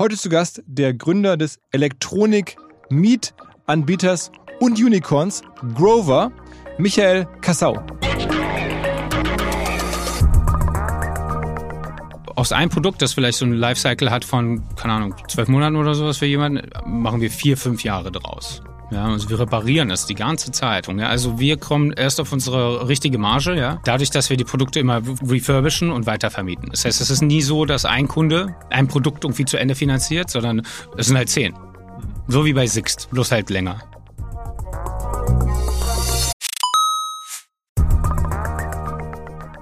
Heute zu Gast der Gründer des Elektronik-Meet-Anbieters und Unicorns, Grover, Michael Kassau. aus einem Produkt, das vielleicht so ein Lifecycle hat von, keine Ahnung, zwölf Monaten oder sowas für jemanden, machen wir vier, fünf Jahre draus. Ja, also wir reparieren das die ganze Zeit. Ja, also wir kommen erst auf unsere richtige Marge, ja, dadurch, dass wir die Produkte immer refurbischen und weitervermieten. Das heißt, es ist nie so, dass ein Kunde ein Produkt irgendwie zu Ende finanziert, sondern es sind halt zehn. So wie bei Sixt, bloß halt länger.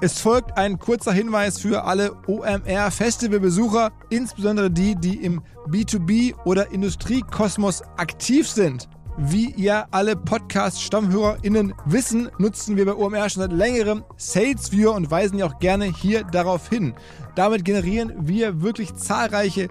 Es folgt ein kurzer Hinweis für alle OMR-Festivalbesucher, insbesondere die, die im B2B- oder Industriekosmos aktiv sind. Wie ihr alle Podcast-StammhörerInnen wissen, nutzen wir bei OMR schon seit längerem Sales Viewer und weisen ja auch gerne hier darauf hin. Damit generieren wir wirklich zahlreiche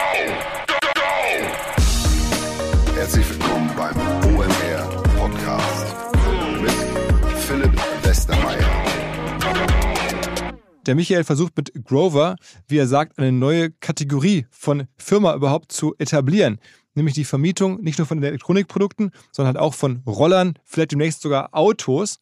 Der Michael versucht mit Grover, wie er sagt, eine neue Kategorie von Firma überhaupt zu etablieren. Nämlich die Vermietung nicht nur von Elektronikprodukten, sondern halt auch von Rollern, vielleicht demnächst sogar Autos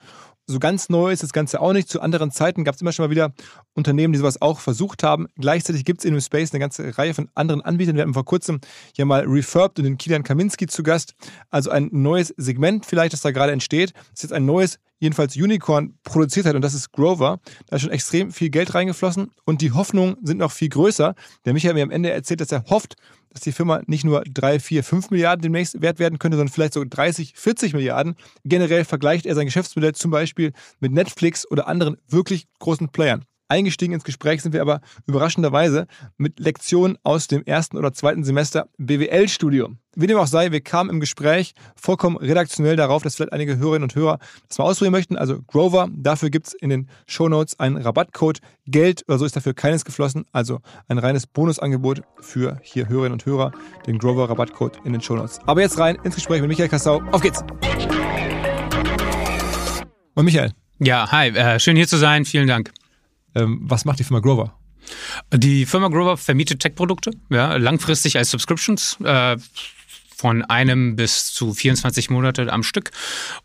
so ganz neu ist das Ganze auch nicht. Zu anderen Zeiten gab es immer schon mal wieder Unternehmen, die sowas auch versucht haben. Gleichzeitig gibt es in dem Space eine ganze Reihe von anderen Anbietern. Wir hatten vor kurzem ja mal Refurbed und den Kilian Kaminski zu Gast. Also ein neues Segment vielleicht, das da gerade entsteht. Das ist jetzt ein neues jedenfalls Unicorn produziert hat und das ist Grover. Da ist schon extrem viel Geld reingeflossen und die Hoffnungen sind noch viel größer. Der Michael mir am Ende erzählt, dass er hofft, dass die Firma nicht nur 3, 4, 5 Milliarden demnächst wert werden könnte, sondern vielleicht so 30, 40 Milliarden. Generell vergleicht er sein Geschäftsmodell zum Beispiel mit Netflix oder anderen wirklich großen Playern. Eingestiegen ins Gespräch sind wir aber überraschenderweise mit Lektionen aus dem ersten oder zweiten Semester BWL-Studium. Wie dem auch sei, wir kamen im Gespräch vollkommen redaktionell darauf, dass vielleicht einige Hörerinnen und Hörer das mal ausprobieren möchten. Also Grover, dafür gibt es in den Shownotes einen Rabattcode. Geld oder so ist dafür keines geflossen. Also ein reines Bonusangebot für hier Hörerinnen und Hörer, den Grover Rabattcode in den Shownotes. Aber jetzt rein ins Gespräch mit Michael Kassau. Auf geht's! Und Michael. Ja, hi, äh, schön hier zu sein. Vielen Dank. Ähm, was macht die Firma Grover? Die Firma Grover vermietet Tech-Produkte, ja, langfristig als Subscriptions. Äh, von einem bis zu 24 Monate am Stück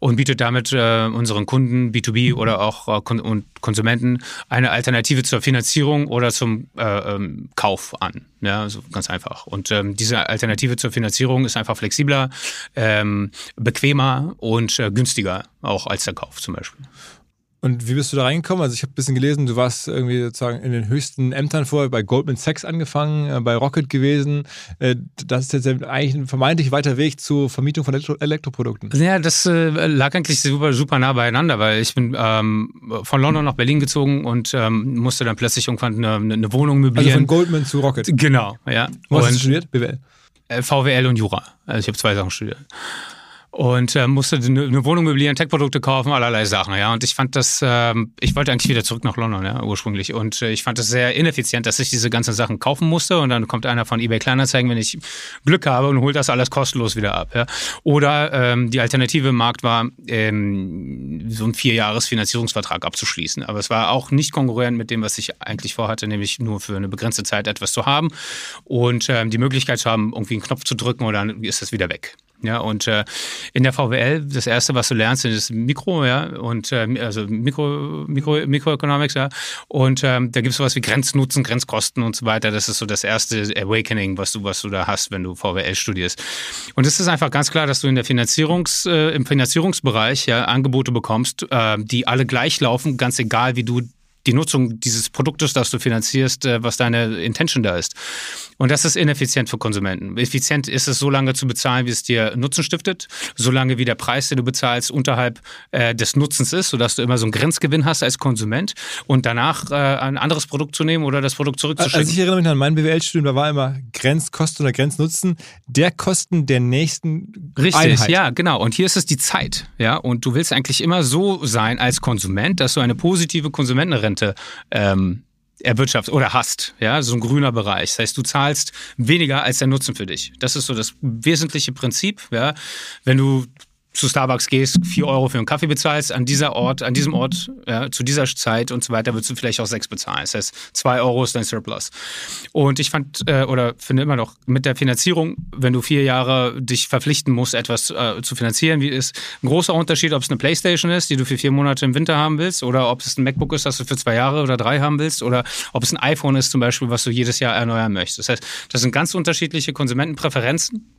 und bietet damit äh, unseren Kunden, B2B oder auch äh, Kon und Konsumenten eine Alternative zur Finanzierung oder zum äh, ähm, Kauf an. Ja, also ganz einfach. Und ähm, diese Alternative zur Finanzierung ist einfach flexibler, ähm, bequemer und äh, günstiger auch als der Kauf zum Beispiel. Und wie bist du da reingekommen? Also ich habe ein bisschen gelesen, du warst irgendwie sozusagen in den höchsten Ämtern vorher, bei Goldman Sachs angefangen, äh, bei Rocket gewesen. Äh, das ist jetzt eigentlich ein vermeintlich weiter Weg zur Vermietung von Elektro Elektroprodukten. Ja, das äh, lag eigentlich super, super nah beieinander, weil ich bin ähm, von London nach Berlin gezogen und ähm, musste dann plötzlich irgendwann eine, eine, Wohnung möblieren. Also von Goldman zu Rocket? Genau, ja. Wo hast du studiert? BWL? Äh, VWL und Jura. Also ich habe zwei Sachen studiert und äh, musste eine, eine Wohnung möblieren, Tech-Produkte kaufen, allerlei Sachen, ja. Und ich fand das, äh, ich wollte eigentlich wieder zurück nach London, ja, ursprünglich. Und äh, ich fand das sehr ineffizient, dass ich diese ganzen Sachen kaufen musste und dann kommt einer von eBay Kleinanzeigen, wenn ich Glück habe und holt das alles kostenlos wieder ab, ja. Oder ähm, die Alternative im Markt war, ähm, so einen Vierjahres-Finanzierungsvertrag abzuschließen. Aber es war auch nicht konkurrent mit dem, was ich eigentlich vorhatte, nämlich nur für eine begrenzte Zeit etwas zu haben und ähm, die Möglichkeit zu haben, irgendwie einen Knopf zu drücken und dann ist das wieder weg. Ja, und äh, in der VWL, das erste, was du lernst, ist Mikro, ja, und äh, also Mikro, Mikro, Mikroeconomics, ja. Und ähm, da gibt es sowas wie Grenznutzen, Grenzkosten und so weiter. Das ist so das erste Awakening, was du, was du da hast, wenn du VWL studierst. Und es ist einfach ganz klar, dass du in der Finanzierungs, äh, im Finanzierungsbereich ja Angebote bekommst, äh, die alle gleich laufen, ganz egal, wie du die Nutzung dieses Produktes, das du finanzierst, äh, was deine Intention da ist. Und das ist ineffizient für Konsumenten. Effizient ist es, so lange zu bezahlen, wie es dir Nutzen stiftet, so lange wie der Preis, den du bezahlst, unterhalb äh, des Nutzens ist, sodass du immer so einen Grenzgewinn hast als Konsument und danach äh, ein anderes Produkt zu nehmen oder das Produkt zurückzuschicken. Also ich erinnere mich an mein BWL-Studium, da war immer Grenzkosten oder Grenznutzen der Kosten der nächsten Richtig, Einheit. ja, genau. Und hier ist es die Zeit, ja. Und du willst eigentlich immer so sein als Konsument, dass du eine positive Konsumentenrente ähm, erwirtschaftet oder hast, ja, so ein grüner Bereich. Das heißt, du zahlst weniger als der Nutzen für dich. Das ist so das wesentliche Prinzip, ja. Wenn du zu Starbucks gehst, vier Euro für einen Kaffee bezahlst, an dieser Ort, an diesem Ort, ja, zu dieser Zeit und so weiter, würdest du vielleicht auch sechs bezahlen. Das heißt, zwei Euro ist dein Surplus. Und ich fand äh, oder finde immer noch mit der Finanzierung, wenn du vier Jahre dich verpflichten musst, etwas äh, zu finanzieren, wie ist ein großer Unterschied, ob es eine Playstation ist, die du für vier Monate im Winter haben willst, oder ob es ein MacBook ist, das du für zwei Jahre oder drei haben willst, oder ob es ein iPhone ist zum Beispiel, was du jedes Jahr erneuern möchtest. Das heißt, das sind ganz unterschiedliche Konsumentenpräferenzen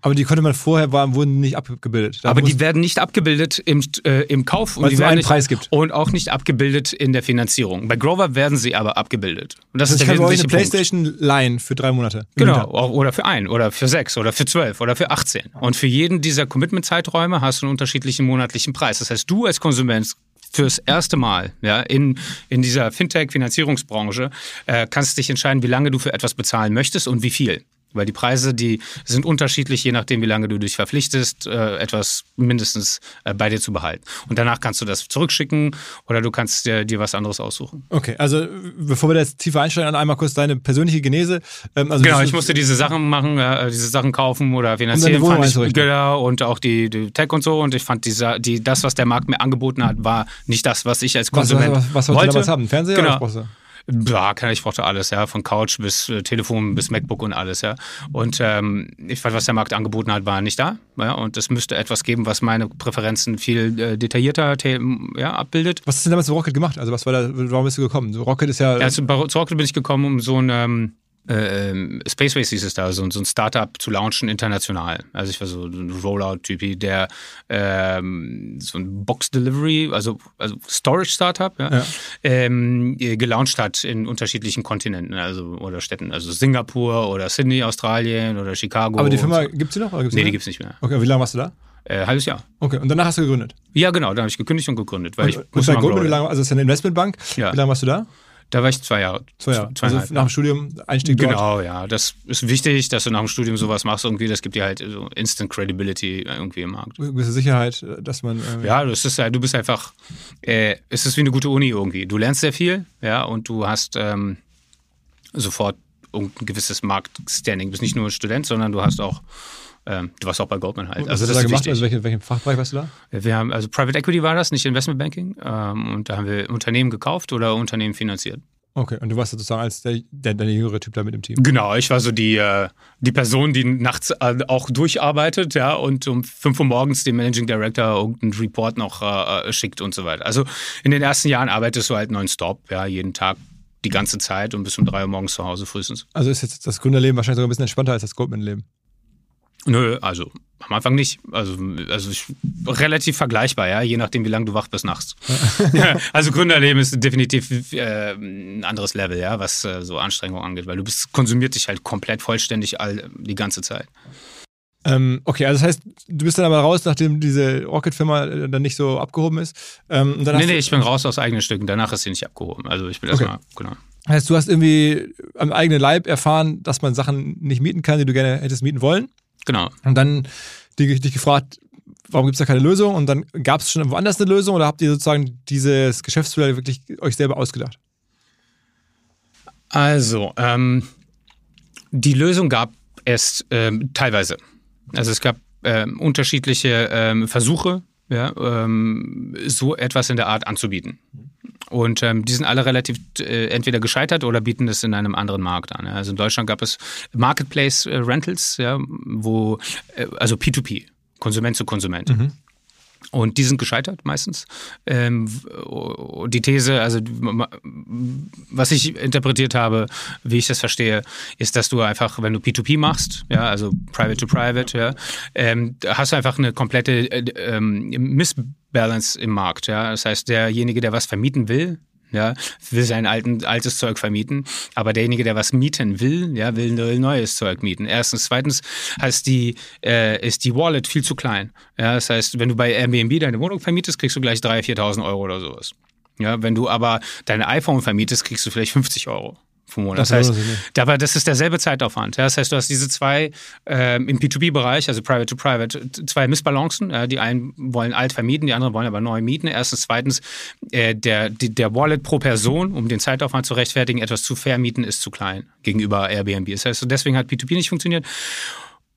Aber die konnte man vorher, waren, wurden nicht abgebildet. Da Aber die werden nicht abgebildet im, äh, im Kauf und Weil die es nur einen nicht, Preis gibt. Und auch nicht abgebildet in der Finanzierung. Bei Grover werden sie aber abgebildet. Und das, also ist ich der kann bei euch eine Punkt. Playstation leihen für drei Monate. Genau, oder für ein, oder für sechs, oder für zwölf, oder für 18. Und für jeden dieser Commitment-Zeiträume hast du einen unterschiedlichen monatlichen Preis. Das heißt, du als Konsument fürs erste Mal ja, in, in dieser Fintech-Finanzierungsbranche äh, kannst dich entscheiden, wie lange du für etwas bezahlen möchtest und wie viel. Weil die Preise, die sind unterschiedlich, je nachdem, wie lange du dich verpflichtest, äh, etwas mindestens äh, bei dir zu behalten. Und danach kannst du das zurückschicken oder du kannst dir, dir was anderes aussuchen. Okay, also bevor wir da jetzt tiefer einsteigen, einmal kurz deine persönliche Genese. Ähm, also Genau, ich musste diese Sachen machen, äh, diese Sachen kaufen oder finanzieren. Wohnung fand ich, genau, und auch die, die Tech und so. Und ich fand, dieser, die, das, was der Markt mir angeboten hat, war nicht das, was ich als was, was, Konsument was, was wolltest du wollte. damals haben? Fernseher Genau. oder was du? Ja, ich brauchte alles, ja, von Couch bis äh, Telefon bis MacBook und alles, ja. Und ähm, ich fand, was der Markt angeboten hat, war nicht da. Ja, und es müsste etwas geben, was meine Präferenzen viel äh, detaillierter te- ja, abbildet. Was hast du denn damals mit Rocket gemacht? Also was war da, warum bist du gekommen? So, Rocket ist ja, Ja, zu, zu Rocket bin ich gekommen, um so ein ähm, äh, ähm, Spaceways hieß es da, so, so ein Startup zu launchen international. Also ich war so ein Rollout-Typi, der ähm, so ein Box-Delivery, also, also Storage-Startup, ja, Ja. Ähm, äh, gelauncht hat in unterschiedlichen Kontinenten also, oder Städten. Also Singapur oder Sydney, Australien oder Chicago. aber die und Firma so. gibt's die noch? Oder gibt's Nee, die noch? gibt's nicht mehr. Okay, und wie lange warst du da? Äh, halbes Jahr. Okay, und danach hast du gegründet. Ja, genau, da habe ich gekündigt und gegründet, weil ich und bei Goldman, wie lange, also das ist eine Investmentbank. Ja. Wie lange warst du da? Da war ich zwei Jahre. Zwei Jahre. Also Zweieinhalb. nach dem Studium, Einstieg dort. Genau, ja. Das ist wichtig, dass du nach dem Studium sowas machst irgendwie. Das gibt dir halt so Instant Credibility irgendwie im Markt. Gewisse Sicherheit, dass man. Äh, Ja, das ist halt, du bist einfach, äh, es ist wie eine gute Uni irgendwie. Du lernst sehr viel, ja, und du hast ähm, sofort ein gewisses Marktstanding. Du bist nicht nur Student, sondern du hast auch, ähm, du warst auch bei Goldman halt. Was Also hast du da gemacht? wichtig. Also welche, welchen Fachbereich warst du da? Wir haben, also Private Equity war das, nicht Investment Banking. Ähm, und da haben wir Unternehmen gekauft oder Unternehmen finanziert. Okay, und du warst sozusagen als der, der, der jüngere Typ da mit im Team. Genau, ich war so die, äh, die Person, die nachts äh, auch durcharbeitet, ja, und um 5 Uhr morgens dem Managing Director irgendeinen Report noch äh, äh, schickt und so weiter. Also in den ersten Jahren arbeitest du halt nonstop, ja, jeden Tag die ganze Zeit und bis um 3 Uhr morgens zu Hause frühestens. Also ist jetzt das Gründerleben wahrscheinlich sogar ein bisschen entspannter als das Goldman-Leben. Nö, also am Anfang nicht. Also, also ich, relativ vergleichbar, ja, je nachdem, wie lange du wach bist nachts. ja, also Gründerleben ist definitiv äh, ein anderes Level, ja, was äh, so Anstrengung angeht, weil du bist konsumiert dich halt komplett vollständig all, die ganze Zeit. Ähm, okay, also das heißt, du bist dann aber raus, nachdem diese Rocket-Firma äh, dann nicht so abgehoben ist. Ähm, und dann Nee, nee, ich bin raus aus eigenen Stücken. Danach ist sie nicht abgehoben. Also ich bin Okay. erstmal, genau. heißt, du hast irgendwie am eigenen Leib erfahren, dass man Sachen nicht mieten kann, die du gerne hättest mieten wollen. Genau. Und dann dich, dich gefragt, warum gibt es da keine Lösung? Und dann gab es schon woanders eine Lösung oder habt ihr sozusagen dieses Geschäftsmodell wirklich euch selber ausgedacht? Also, ähm, die Lösung gab es ähm, teilweise. Also es gab ähm, unterschiedliche ähm, Versuche, ja, ähm, so etwas in der Art anzubieten. Und ähm, die sind alle relativ äh, entweder gescheitert oder bieten es in einem anderen Markt an. Ja. Also in Deutschland gab es Marketplace äh, Rentals, ja, wo äh, also P2P, Konsument zu Konsument. Und die sind gescheitert meistens. Ähm, w- die These, also was ich interpretiert habe, wie ich das verstehe, ist, dass du einfach, wenn du P2P machst, ja, also Private to Private, ja, ähm, hast du einfach eine komplette äh, ähm, Missbalance im Markt. Ja. Das heißt, derjenige, der was vermieten will, ja, will sein alten, altes Zeug vermieten, aber derjenige, der was mieten will, ja, will, neues Zeug mieten. Erstens, zweitens heißt die, äh, ist die Wallet viel zu klein. Ja, das heißt, wenn du bei Airbnb deine Wohnung vermietest, kriegst du gleich 3.000, 4.000 Euro oder sowas. Ja, wenn du aber deine iPhone vermietest, kriegst du vielleicht 50 Euro pro Monat. Das, Das heißt, dabei, das ist derselbe Zeitaufwand. Ja, das heißt, du hast diese zwei ähm, im P2P-Bereich, also Private to Private, zwei Missbalancen. Ja, die einen wollen alt vermieten, die anderen wollen aber neu mieten. Erstens, zweitens, äh, der, die, der Wallet pro Person, um den Zeitaufwand zu rechtfertigen, etwas zu vermieten, ist zu klein gegenüber Airbnb. Das heißt, deswegen hat P2P nicht funktioniert.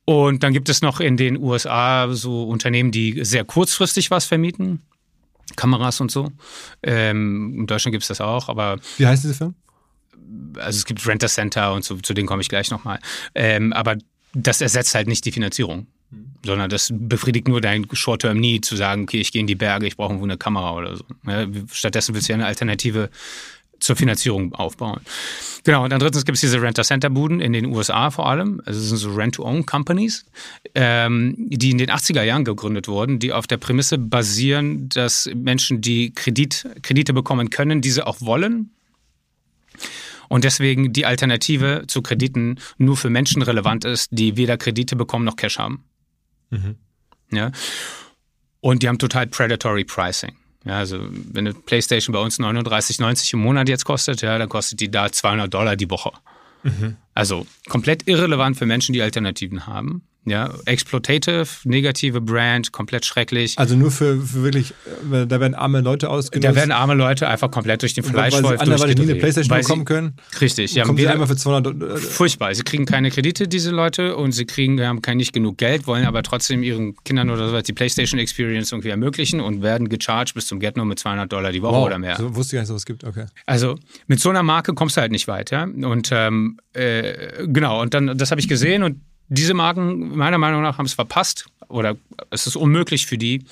Und dann gibt es noch in den USA so Unternehmen, die sehr kurzfristig was vermieten. Kameras und so. Ähm, in Deutschland gibt es das auch, aber Wie heißt diese Firma? Also es gibt Renter Center und zu, zu denen komme ich gleich nochmal. Ähm, aber das ersetzt halt nicht die Finanzierung, sondern das befriedigt nur dein Short-Term-Need, zu sagen, okay, ich gehe in die Berge, ich brauche irgendwo eine Kamera oder so. Ja, stattdessen willst du ja eine Alternative zur Finanzierung aufbauen. Genau, und dann drittens gibt es diese Renter-Center-Buden in den USA vor allem. Also das sind so Rent-to-Own-Companies, ähm, die in den 80er Jahren gegründet wurden, die auf der Prämisse basieren, dass Menschen, die Kredit, Kredite bekommen können, diese auch wollen, und deswegen die Alternative zu Krediten nur für Menschen relevant ist, die weder Kredite bekommen noch Cash haben. Ja? Und die haben total predatory Pricing. Ja, also wenn eine PlayStation bei uns 39,90 im Monat jetzt kostet, ja, dann kostet die da 200 Dollar die Woche. Also komplett irrelevant für Menschen, die Alternativen haben. Ja, exploitative, negative Brand, komplett schrecklich. Also nur für, für wirklich, äh, da werden arme Leute ausgenutzt. Da werden arme Leute einfach komplett durch den weil sie Fleischwolf nie eine. Playstation bekommen können. Richtig, ja. kommen sie einmal für 200 Dollar. Furchtbar. Sie kriegen keine Kredite, diese Leute, und sie kriegen, haben kein nicht genug Geld, wollen aber trotzdem ihren Kindern oder sowas die PlayStation Experience irgendwie ermöglichen und werden gecharged bis zum Get-No mit 200 Dollar die Woche Wow, oder mehr. so wusste ich gar nicht, dass es gibt. Okay. Also mit so einer Marke kommst du halt nicht weiter. Und ähm, äh, genau, und dann, das habe ich gesehen und diese Marken, meiner Meinung nach, haben es verpasst oder es ist unmöglich für die,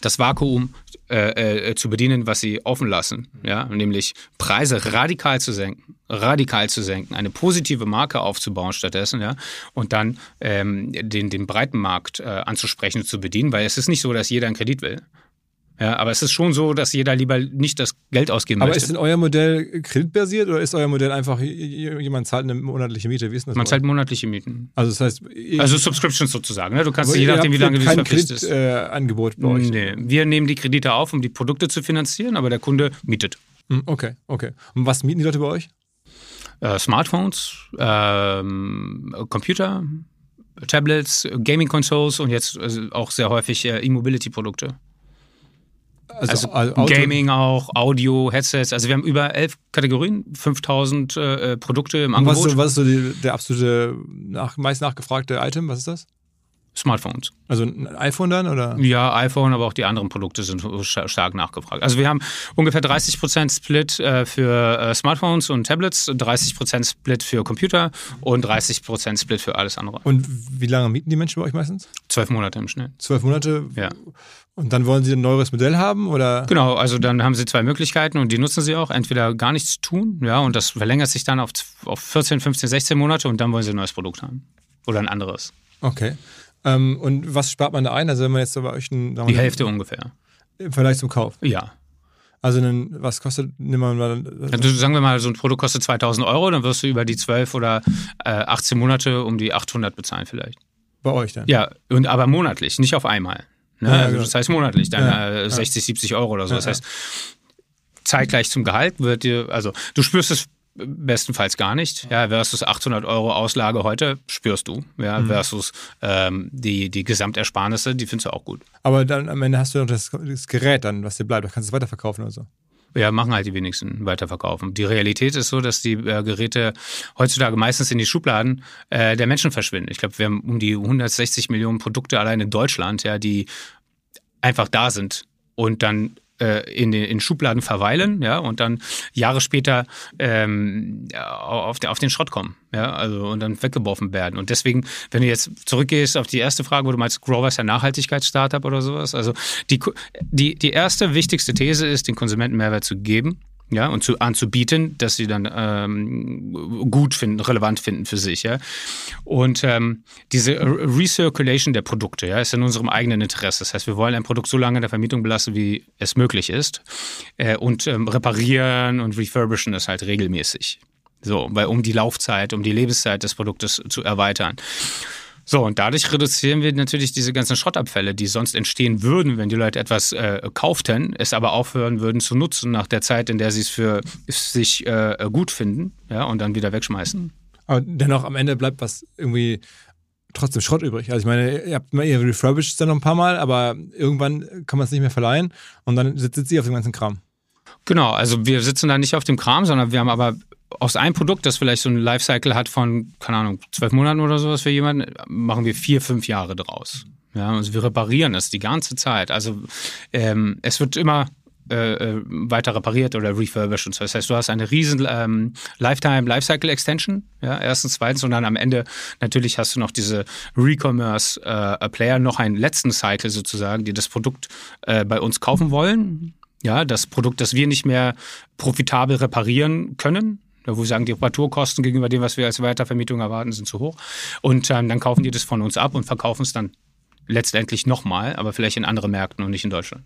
das Vakuum äh, äh, zu bedienen, was sie offen lassen. Ja? Nämlich Preise radikal zu senken, radikal zu senken, eine positive Marke aufzubauen stattdessen, ja, und dann ähm, den, den breiten Markt äh, anzusprechen und zu bedienen, weil es ist nicht so, dass jeder einen Kredit will. Ja, aber es ist schon so, dass jeder lieber nicht das Geld ausgeben Aber möchte. ist denn euer Modell kreditbasiert oder ist euer Modell einfach, jemand zahlt eine monatliche Miete? Wie ist das? Man zahlt monatliche Mieten. also das heißt, Also Subscriptions sozusagen. Ne? Du kannst aber je nachdem, wie lange du dich kein verpflichtest. Kreditangebot äh, Angebot bei euch. Nee. Wir nehmen die Kredite auf, um die Produkte zu finanzieren, aber der Kunde mietet. Hm, Okay, okay. Und was mieten die Leute bei euch? Äh, Smartphones, ähm, Computer, Tablets, Gaming-Consoles und jetzt also auch sehr häufig äh, E-Mobility-Produkte. Also, Auto- Gaming auch, Audio, Headsets. Also wir haben über elf Kategorien, 5000 äh, Produkte im Und was ist Angebot. so, was ist so die, der absolute nach, meist nachgefragte Item? Was ist das? Smartphones. Also ein iPhone dann oder? Ja, iPhone, aber auch die anderen Produkte sind sta- stark nachgefragt. Also wir haben ungefähr 30% Split äh, für äh, Smartphones und Tablets, 30% Split für Computer und 30% Split für alles andere. Und wie lange mieten die Menschen bei euch meistens? Zwölf Monate im Schnitt. Zwölf Monate? Ja. Und dann wollen sie ein neueres Modell haben oder? Genau, also dann haben sie zwei Möglichkeiten und die nutzen sie auch. Entweder gar nichts tun, ja, und das verlängert sich dann auf, auf 14, 15, 16 Monate und dann wollen sie ein neues Produkt haben. Oder ein anderes. Okay. Ähm, und was spart man da ein? Also wenn man jetzt so bei euch einen, Die Hälfte ungefähr. im Vergleich zum Kauf. Ja. Also einen, was kostet, nehmen wir mal, Also sagen wir mal, so ein Produkt kostet 2000 Euro, dann wirst du über die 12 oder äh, 18 Monate um die 800 bezahlen vielleicht. bei euch dann? Ja, und aber monatlich, nicht auf einmal. Ne? Ja, ja, also genau. das heißt monatlich, dann Ja, äh, 60, 70 Euro oder so. Ja, Das heißt, zeitgleich zum Gehalt wird dir, also du spürst es bestenfalls gar nicht. Ja, versus 800 Euro Auslage heute spürst du. Ja, Mhm. versus ähm, die, die Gesamtersparnisse, die findest du auch gut. Aber dann am Ende hast du noch das, das Gerät dann, was dir bleibt. Da kannst du es weiterverkaufen oder so. Ja, machen halt die wenigsten weiterverkaufen. Die Realität ist so, dass die äh, Geräte heutzutage meistens in die Schubladen äh, der Menschen verschwinden. Ich glaube, wir haben um die 160 Millionen Produkte allein in Deutschland, ja, die einfach da sind und dann in den in Schubladen verweilen, ja, und dann Jahre später ähm, auf, der, auf den Schrott kommen, ja, also und dann weggeworfen werden. Und deswegen, wenn du jetzt zurückgehst auf die erste Frage, wo du meinst, Grover ist ein Nachhaltigkeitsstartup oder sowas, also die, die, die erste wichtigste These ist, den Konsumenten Mehrwert zu geben ja, und zu, anzubieten, dass sie dann ähm, gut finden, relevant finden für sich, ja. Und ähm, diese Recirculation der Produkte, ja, ist in unserem eigenen Interesse. Das heißt, wir wollen ein Produkt so lange in der Vermietung belassen, wie es möglich ist, äh, und ähm, reparieren und refurbischen das halt regelmäßig. So, weil um die Laufzeit, um die Lebenszeit des Produktes zu erweitern. So, und dadurch reduzieren wir natürlich diese ganzen Schrottabfälle, die sonst entstehen würden, wenn die Leute etwas äh, kauften, es aber aufhören würden zu nutzen nach der Zeit, in der sie es für sich äh, gut finden, ja, und dann wieder wegschmeißen. Aber dennoch am Ende bleibt was irgendwie trotzdem Schrott übrig. Also ich meine, ihr habt mal ihr refurbished dann noch ein paar Mal, aber irgendwann kann man es nicht mehr verleihen und dann sitzt sie auf dem ganzen Kram. Genau, also wir sitzen da nicht auf dem Kram, sondern wir haben aber aus einem Produkt, das vielleicht so ein Lifecycle hat von, keine Ahnung, zwölf Monaten oder sowas für jemanden, machen wir vier, fünf Jahre draus. Ja, also wir reparieren es die ganze Zeit. Also ähm, es wird immer äh, äh, weiter repariert oder refurbished und so. Das heißt, du hast eine riesen ähm, Lifetime Lifecycle Extension, ja, erstens, zweitens und dann am Ende natürlich hast du noch diese Recommerce äh, Player, noch einen letzten Cycle sozusagen, die das Produkt äh, bei uns kaufen wollen. Ja, das Produkt, das wir nicht mehr profitabel reparieren können, wo wir sagen, die Reparaturkosten gegenüber dem, was wir als Weitervermietung erwarten, sind zu hoch. Und ähm, dann kaufen die das von uns ab und verkaufen es dann letztendlich nochmal, aber vielleicht in anderen Märkten und nicht in Deutschland.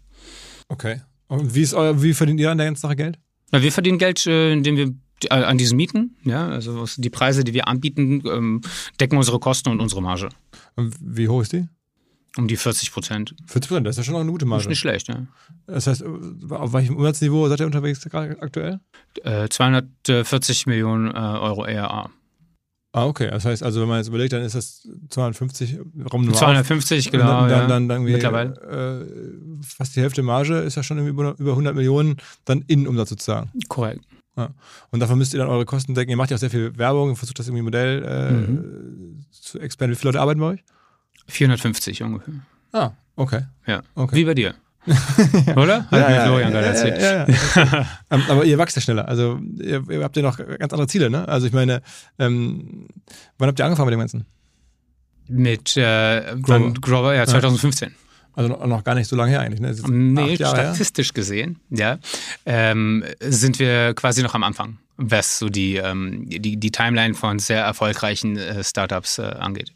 Okay. Und wie, ist euer, wie verdient ihr an der ganzen Sache Geld? Na, wir verdienen Geld, äh, indem wir äh, an diesen Mieten, ja, also die Preise, die wir anbieten, ähm, decken unsere Kosten und unsere Marge. Und wie hoch ist die? Um die 40 Prozent. 40 Prozent, das ist ja schon auch eine gute Marge. Das ist nicht schlecht, ja. Das heißt, auf welchem Umsatzniveau seid ihr unterwegs aktuell? Äh, 240 Millionen äh, Euro ERA. Ah, okay. Das heißt, also wenn man jetzt überlegt, dann ist das 250 rum 250, genau. Dann, dann, ja. dann, dann Mittlerweile. Äh, fast die Hälfte Marge ist ja schon über, über 100 Millionen dann Innenumsatz sozusagen. Korrekt. Ja. Und davon müsst ihr dann eure Kosten decken. Ihr macht ja auch sehr viel Werbung, versucht das irgendwie Modell äh, Mhm. zu expandieren. Wie viele Leute arbeiten bei euch? 450 ungefähr. Ah, okay. Ja. Okay. Wie bei dir. Oder? Hat mir Florian gerade erzählt. Ja, ja, ähm, aber ihr wächst ja schneller. Also ihr, ihr habt ja noch ganz andere Ziele, ne? Also ich meine, ähm, wann habt ihr angefangen mit dem Ganzen? Mit äh, Grover. Grover. Ja, 2015. Also noch, gar nicht so lange her eigentlich, ne? Nee, Jahre her. statistisch gesehen, ja, ähm, sind wir quasi noch am Anfang, was so die, ähm, die, die Timeline von sehr erfolgreichen äh, Startups äh, angeht.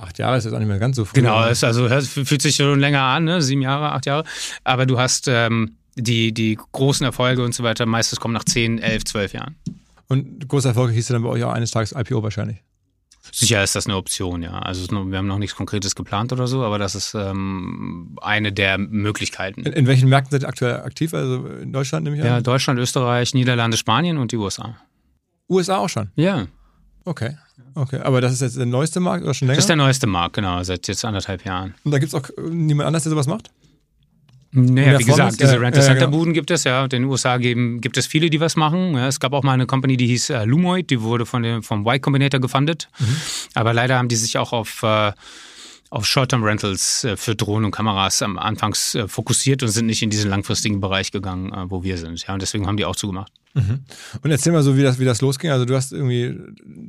Acht Jahre ist jetzt auch nicht mehr ganz so früh. Genau, es also fühlt sich schon länger an, ne? sieben Jahre, acht Jahre. Aber du hast ähm, die, die großen Erfolge und so weiter, meistens kommen nach zehn, elf, zwölf Jahren. Und großer Erfolg hieß ja dann bei euch auch eines Tages IPO wahrscheinlich. Sicher ist das eine Option, ja. Also wir haben noch nichts Konkretes geplant oder so, aber das ist ähm, eine der Möglichkeiten. In, in welchen Märkten seid ihr aktuell aktiv? Also in Deutschland nehme ich Ja, an? Deutschland, Österreich, Niederlande, Spanien und die USA. USA auch schon. Ja, Okay. Okay. Aber das ist jetzt der neueste Markt oder schon länger? das ist der neueste Markt, genau, seit jetzt anderthalb Jahren. Und da gibt es auch äh, niemand anders, der sowas macht? Naja, wie gesagt, ist- diese ja, Rent a ja, Center genau. Gibt es ja. In den USA geben, gibt es viele, die was machen. Ja, es gab auch mal eine Company, die hieß äh, Lumoid, die wurde von dem, vom Y Combinator gefundet. Mhm. Aber leider haben die sich auch auf, äh, auf Short-Term Rentals äh, für Drohnen und Kameras am Anfangs äh, fokussiert und sind nicht in diesen langfristigen Bereich gegangen, äh, wo wir sind. Ja, und deswegen haben die auch zugemacht. Und erzähl mal so, wie das, wie das losging. Also du hast irgendwie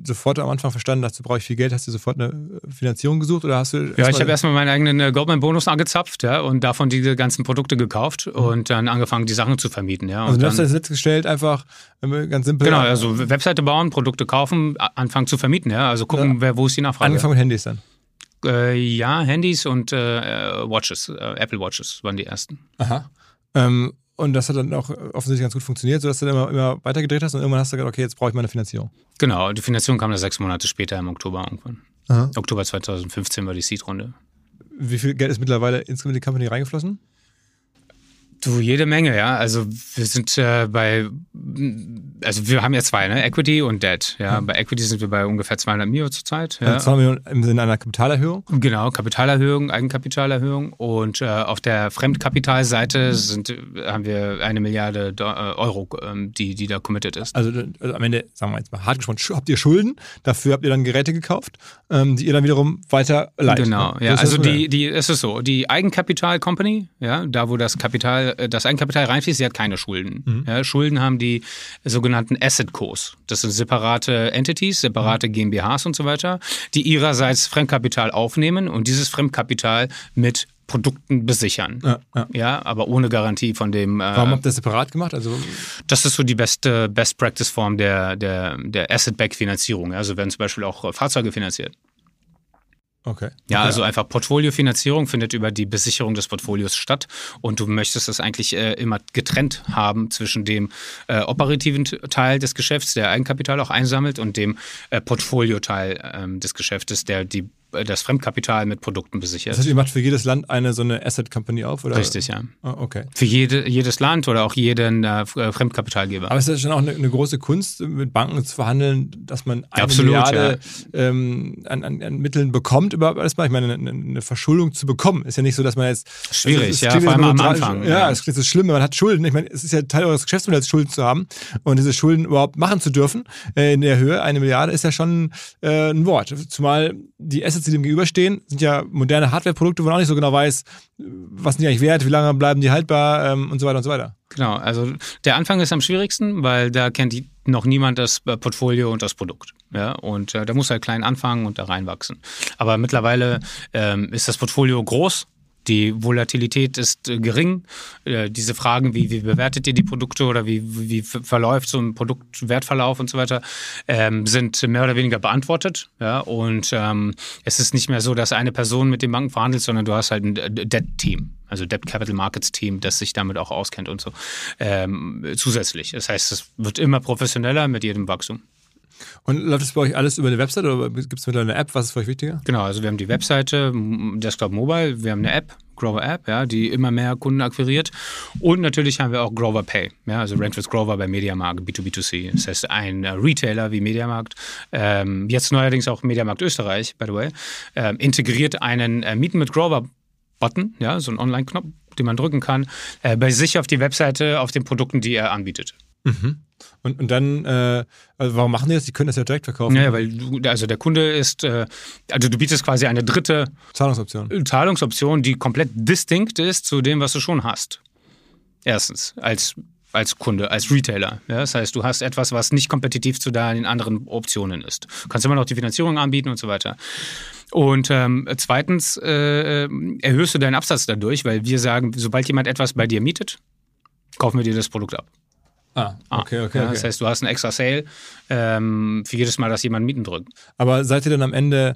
sofort am Anfang verstanden, dazu brauche ich viel Geld. Hast du sofort eine Finanzierung gesucht oder hast du Ja, ich habe erstmal meinen eigenen äh, Goldman-Bonus angezapft ja, und davon diese ganzen Produkte gekauft und dann angefangen, die Sachen zu vermieten. Ja, Mhm. also du hast das Netz gestellt, einfach äh, ganz simpel. Genau, also Webseite bauen, Produkte kaufen, anfangen zu vermieten, ja. Also gucken, Ja. wer, wo ist die Nachfrage. Angefangen mit Handys dann. Äh, ja, Handys und äh, äh, Watches, äh, Apple Watches waren die ersten. Aha. Ähm, und das hat dann auch offensichtlich ganz gut funktioniert, sodass du dann immer, immer weitergedreht hast und irgendwann hast du gesagt, okay, jetzt brauche ich mal eine Finanzierung. Genau, die Finanzierung kam dann sechs Monate später im Oktober irgendwann. Aha. Oktober 2015 war die Seed-Runde. Wie viel Geld ist mittlerweile insgesamt in die Company reingeflossen? Du, jede Menge, ja. Also wir sind äh, bei, also wir haben ja zwei, ne? Equity und Debt. Ja, bei Equity sind wir bei ungefähr 200 Mio zurzeit. Ja. Also 200 Millionen im Sinne einer Kapitalerhöhung. Genau, Kapitalerhöhung, Eigenkapitalerhöhung. Und äh, auf der Fremdkapitalseite sind, haben wir eine Milliarde äh, Euro, ähm, die, die da committed ist. Also, also am Ende, sagen wir jetzt mal hart gesprochen, habt ihr Schulden, dafür habt ihr dann Geräte gekauft, ähm, die ihr dann wiederum weiter leitet. Genau, ne? ja. Also die, die, es ist so, die Eigenkapital Company, ja, da wo das Kapital, äh, das Eigenkapital reinfließt, die hat keine Schulden. Mhm. Ja, Schulden haben die sogenannten Asset Cos. Das sind separate Entities, separate. GmbHs und so weiter, die ihrerseits Fremdkapital aufnehmen und dieses Fremdkapital mit Produkten besichern. Ja, ja. Ja, aber ohne Garantie von dem. Äh, Warum habt ihr das separat gemacht? Also, das ist so die beste Best Practice Form der, der, der Asset-Back-Finanzierung. Also werden zum Beispiel auch äh, Fahrzeuge finanziert. Okay. Ja, okay. also einfach Portfoliofinanzierung findet über die Besicherung des Portfolios statt und du möchtest das eigentlich äh, immer getrennt haben zwischen dem äh, operativen Teil des Geschäfts, der Eigenkapital auch einsammelt, und dem äh, Portfolioteil ähm, des Geschäftes, der die, das Fremdkapital mit Produkten besichert. Das heißt, ihr macht für jedes Land eine so eine Asset Company auf? Oder? Richtig, ja. Oh, okay. Für jede, jedes Land oder auch jeden äh, Fremdkapitalgeber. Aber es ist schon auch eine, eine große Kunst, mit Banken zu verhandeln, dass man eine Absolut, Milliarde ähm, an, an, an Mitteln bekommt überhaupt erstmal. Ich meine, eine, eine Verschuldung zu bekommen, ist ja nicht so, dass man jetzt. Schwierig, es ja, vor allem am Anfang, Ja, ja. es so schlimm, man hat Schulden. Ich meine, es ist ja Teil eures Geschäftsmodells, Schulden zu haben. Und diese Schulden überhaupt machen zu dürfen äh, in der Höhe, eine Milliarde, ist ja schon äh, ein Wort. Zumal die Assets, die dem gegenüberstehen, sind ja moderne Hardware-Produkte, wo man auch nicht so genau weiß, was sind die eigentlich wert, wie lange bleiben die haltbar ähm, und so weiter und so weiter. Genau, also der Anfang ist am schwierigsten, weil da kennt die noch niemand das äh, Portfolio und das Produkt. Ja, und äh, da muss halt klein anfangen und da reinwachsen. Aber mittlerweile ähm, ist das Portfolio groß. Die Volatilität ist äh, gering. Äh, diese Fragen, wie, wie bewertet ihr die Produkte oder wie, wie ver- verläuft so ein Produktwertverlauf und so weiter, ähm, sind mehr oder weniger beantwortet. Ja, und ähm, es ist nicht mehr so, dass eine Person mit den Banken verhandelt, sondern du hast halt ein äh, Debt-Team also Debt Capital Markets Team, das sich damit auch auskennt und so ähm, zusätzlich. Das heißt, es wird immer professioneller mit jedem Wachstum. Und läuft das bei euch alles über eine Website oder gibt es mittlerweile eine App? Was ist für euch wichtiger? Genau, also wir haben die Webseite Desktop Mobile, wir haben eine App, Grover App, ja, die immer mehr Kunden akquiriert und natürlich haben wir auch Grover Pay, ja, also Rent with Grover bei Mediamarkt B2B2C. Das heißt, ein äh, Retailer wie Mediamarkt, ähm, jetzt neuerdings auch Mediamarkt Österreich, by the way, ähm, integriert einen äh, Mieten mit Grover Button, ja, so einen Online-Knopf, den man drücken kann, äh, bei sich auf die Webseite, auf den Produkten, die er anbietet. Und, und dann, äh, also warum machen die das? Die können das ja direkt verkaufen. Ja, weil du, also der Kunde ist, äh, also du bietest quasi eine dritte Zahlungsoption. Zahlungsoption, die komplett distinkt ist zu dem, was du schon hast. Erstens, als, als Kunde, als Retailer. Ja, das heißt, du hast etwas, was nicht kompetitiv zu deinen anderen Optionen ist. Du kannst immer noch die Finanzierung anbieten und so weiter. Und ähm, zweitens äh, erhöhst du deinen Absatz dadurch, weil wir sagen, sobald jemand etwas bei dir mietet, kaufen wir dir das Produkt ab. Ah, okay, okay. Ja, okay. Das heißt, du hast einen extra Sale ähm, für jedes Mal, dass jemand Mieten drückt. Aber seid ihr dann am Ende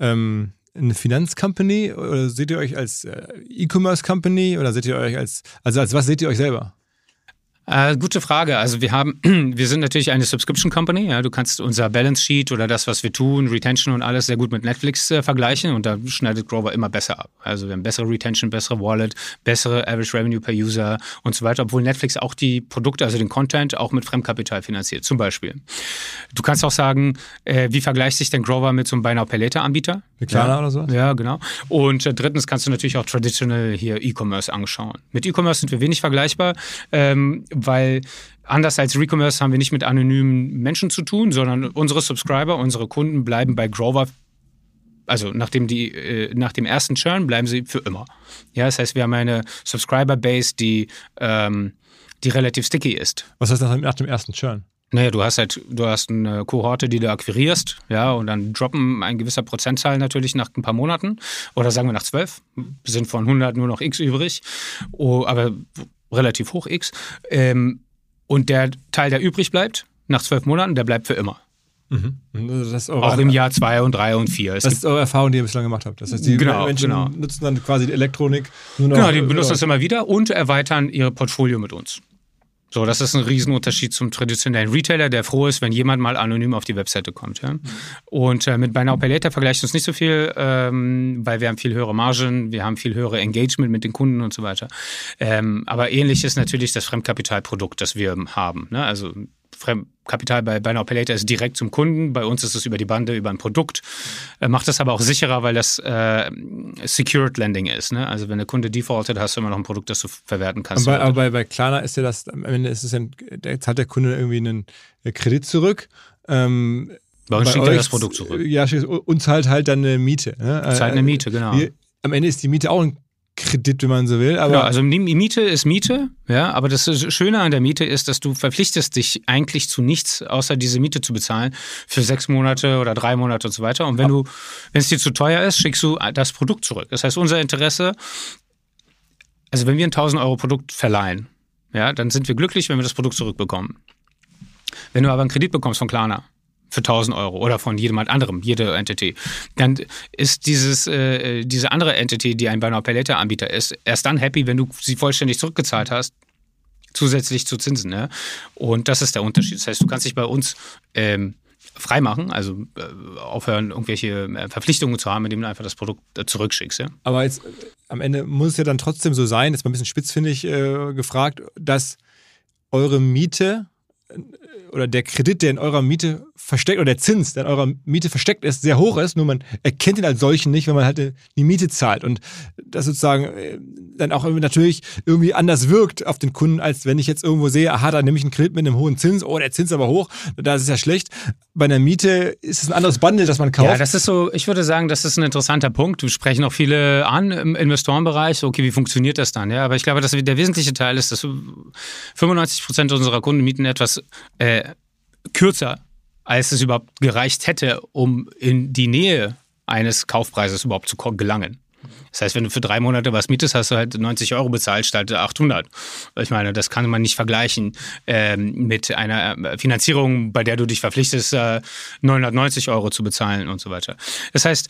ähm, eine Finanzcompany oder seht ihr euch als äh, E-Commerce-Company oder seht ihr euch als, also als was seht ihr euch selber? Äh, gute Frage. Also wir haben, wir sind natürlich eine Subscription Company. Ja, du kannst unser Balance Sheet oder das, was wir tun, Retention und alles sehr gut mit Netflix äh, vergleichen und da schneidet Grover immer besser ab. Also wir haben bessere Retention, bessere Wallet, bessere Average Revenue per User und so weiter, obwohl Netflix auch die Produkte, also den Content auch mit Fremdkapital finanziert. Zum Beispiel. Du kannst auch sagen, äh, wie vergleicht sich denn Grover mit so einem Buy Now Pay Later Anbieter? Klarna ja. oder so? Ja, genau. Und äh, drittens kannst du natürlich auch traditional hier E-Commerce anschauen. Mit E-Commerce sind wir wenig vergleichbar, ähm, weil anders als Recommerce haben wir nicht mit anonymen Menschen zu tun, sondern unsere Subscriber, unsere Kunden bleiben bei Grover. Also nachdem die, äh, nach dem ersten Churn bleiben sie für immer. Ja, das heißt, wir haben eine Subscriber-Base, die, ähm, die relativ sticky ist. Was heißt das nach dem ersten Churn? Naja, du hast halt, du hast eine Kohorte, die du akquirierst, ja, und dann droppen ein gewisser Prozentzahl natürlich nach ein paar Monaten oder sagen wir nach zwölf, sind von 100 nur noch X übrig, oh, aber relativ hoch X. Ähm, und der Teil, der übrig bleibt, nach zwölf Monaten, der bleibt für immer. Mhm. Auch im Jahr zwei und drei und vier. Es das gibt, ist eure Erfahrung, die ihr bislang gemacht habt. Das heißt, die Genau, Menschen genau. nutzen dann quasi die Elektronik nur noch. genau, die benutzen das immer wieder und erweitern ihr Portfolio mit uns. So, das ist ein Riesenunterschied zum traditionellen Retailer, der froh ist, wenn jemand mal anonym auf die Webseite kommt. Ja? Und äh, mit Buy Now Pay Later vergleicht uns nicht so viel, ähm, weil wir haben viel höhere Margen, wir haben viel höhere Engagement mit den Kunden und so weiter. Ähm, aber ähnlich ist natürlich das Fremdkapitalprodukt, das wir haben. Ne? Also Fremdkapital bei Buy Now Pay Later ist direkt zum Kunden, bei uns ist es über die Bande, über ein Produkt. Äh, macht das aber auch sicherer, weil das äh, Secured Lending ist. Ne? Also wenn der Kunde defaultet, hast du immer noch ein Produkt, das du verwerten kannst. Aber, bei, aber bei, bei Klarna ist ja das, am Ende ist es ja, der zahlt der Kunde irgendwie einen Kredit zurück. Ähm, bei uns schickt er das Produkt zurück. Ja, und zahlt halt dann eine Miete. Ne? Zahlt eine Miete, genau. Wie, am Ende ist die Miete auch ein Kredit, wenn man so will. Aber Genau, also Miete ist Miete, ja, aber das Schöne an der Miete ist, dass du verpflichtest dich eigentlich zu nichts, außer diese Miete zu bezahlen für sechs Monate oder drei Monate und so weiter. Und wenn du, wenn es dir zu teuer ist, schickst du das Produkt zurück. Das heißt, unser Interesse, also wenn wir ein 1000 Euro Produkt verleihen, ja, dann sind wir glücklich, wenn wir das Produkt zurückbekommen. Wenn du aber einen Kredit bekommst von Klarna für 1000 Euro oder von jemand anderem, jede Entity, dann ist dieses, äh, diese andere Entity, die ein Pay Later Anbieter ist, erst dann happy, wenn du sie vollständig zurückgezahlt hast, zusätzlich zu Zinsen. Ne? Und das ist der Unterschied. Das heißt, du kannst dich bei uns ähm, freimachen, also äh, aufhören, irgendwelche äh, Verpflichtungen zu haben, indem du einfach das Produkt äh, zurückschickst. Ja? Aber jetzt am Ende muss es ja dann trotzdem so sein, jetzt mal ein bisschen spitzfindig äh, gefragt, dass eure Miete äh, oder der Kredit, der in eurer Miete versteckt, oder der Zins, der in eurer Miete versteckt ist, sehr hoch ist, nur man erkennt ihn als solchen nicht, wenn man halt die Miete zahlt. Und das sozusagen äh, dann auch natürlich irgendwie anders wirkt auf den Kunden, als wenn ich jetzt irgendwo sehe, aha, da nehme ich einen Kredit mit einem hohen Zins, oh, der Zins ist aber hoch, das ist ja schlecht. Bei einer Miete ist es ein anderes Bundle, das man kauft. Ja, das ist so, ich würde sagen, das ist ein interessanter Punkt. Wir sprechen auch viele an im Investorenbereich, okay, wie funktioniert das dann? Ja, aber ich glaube, dass der wesentliche Teil ist, dass 95 Prozent unserer Kunden mieten etwas äh, kürzer, als es überhaupt gereicht hätte, um in die Nähe eines Kaufpreises überhaupt zu gelangen. Das heißt, wenn du für drei Monate was mietest, hast du halt 90 Euro bezahlt statt 800. Ich meine, das kann man nicht vergleichen ähm, mit einer Finanzierung, bei der du dich verpflichtest, äh, 990 Euro zu bezahlen und so weiter. Das heißt,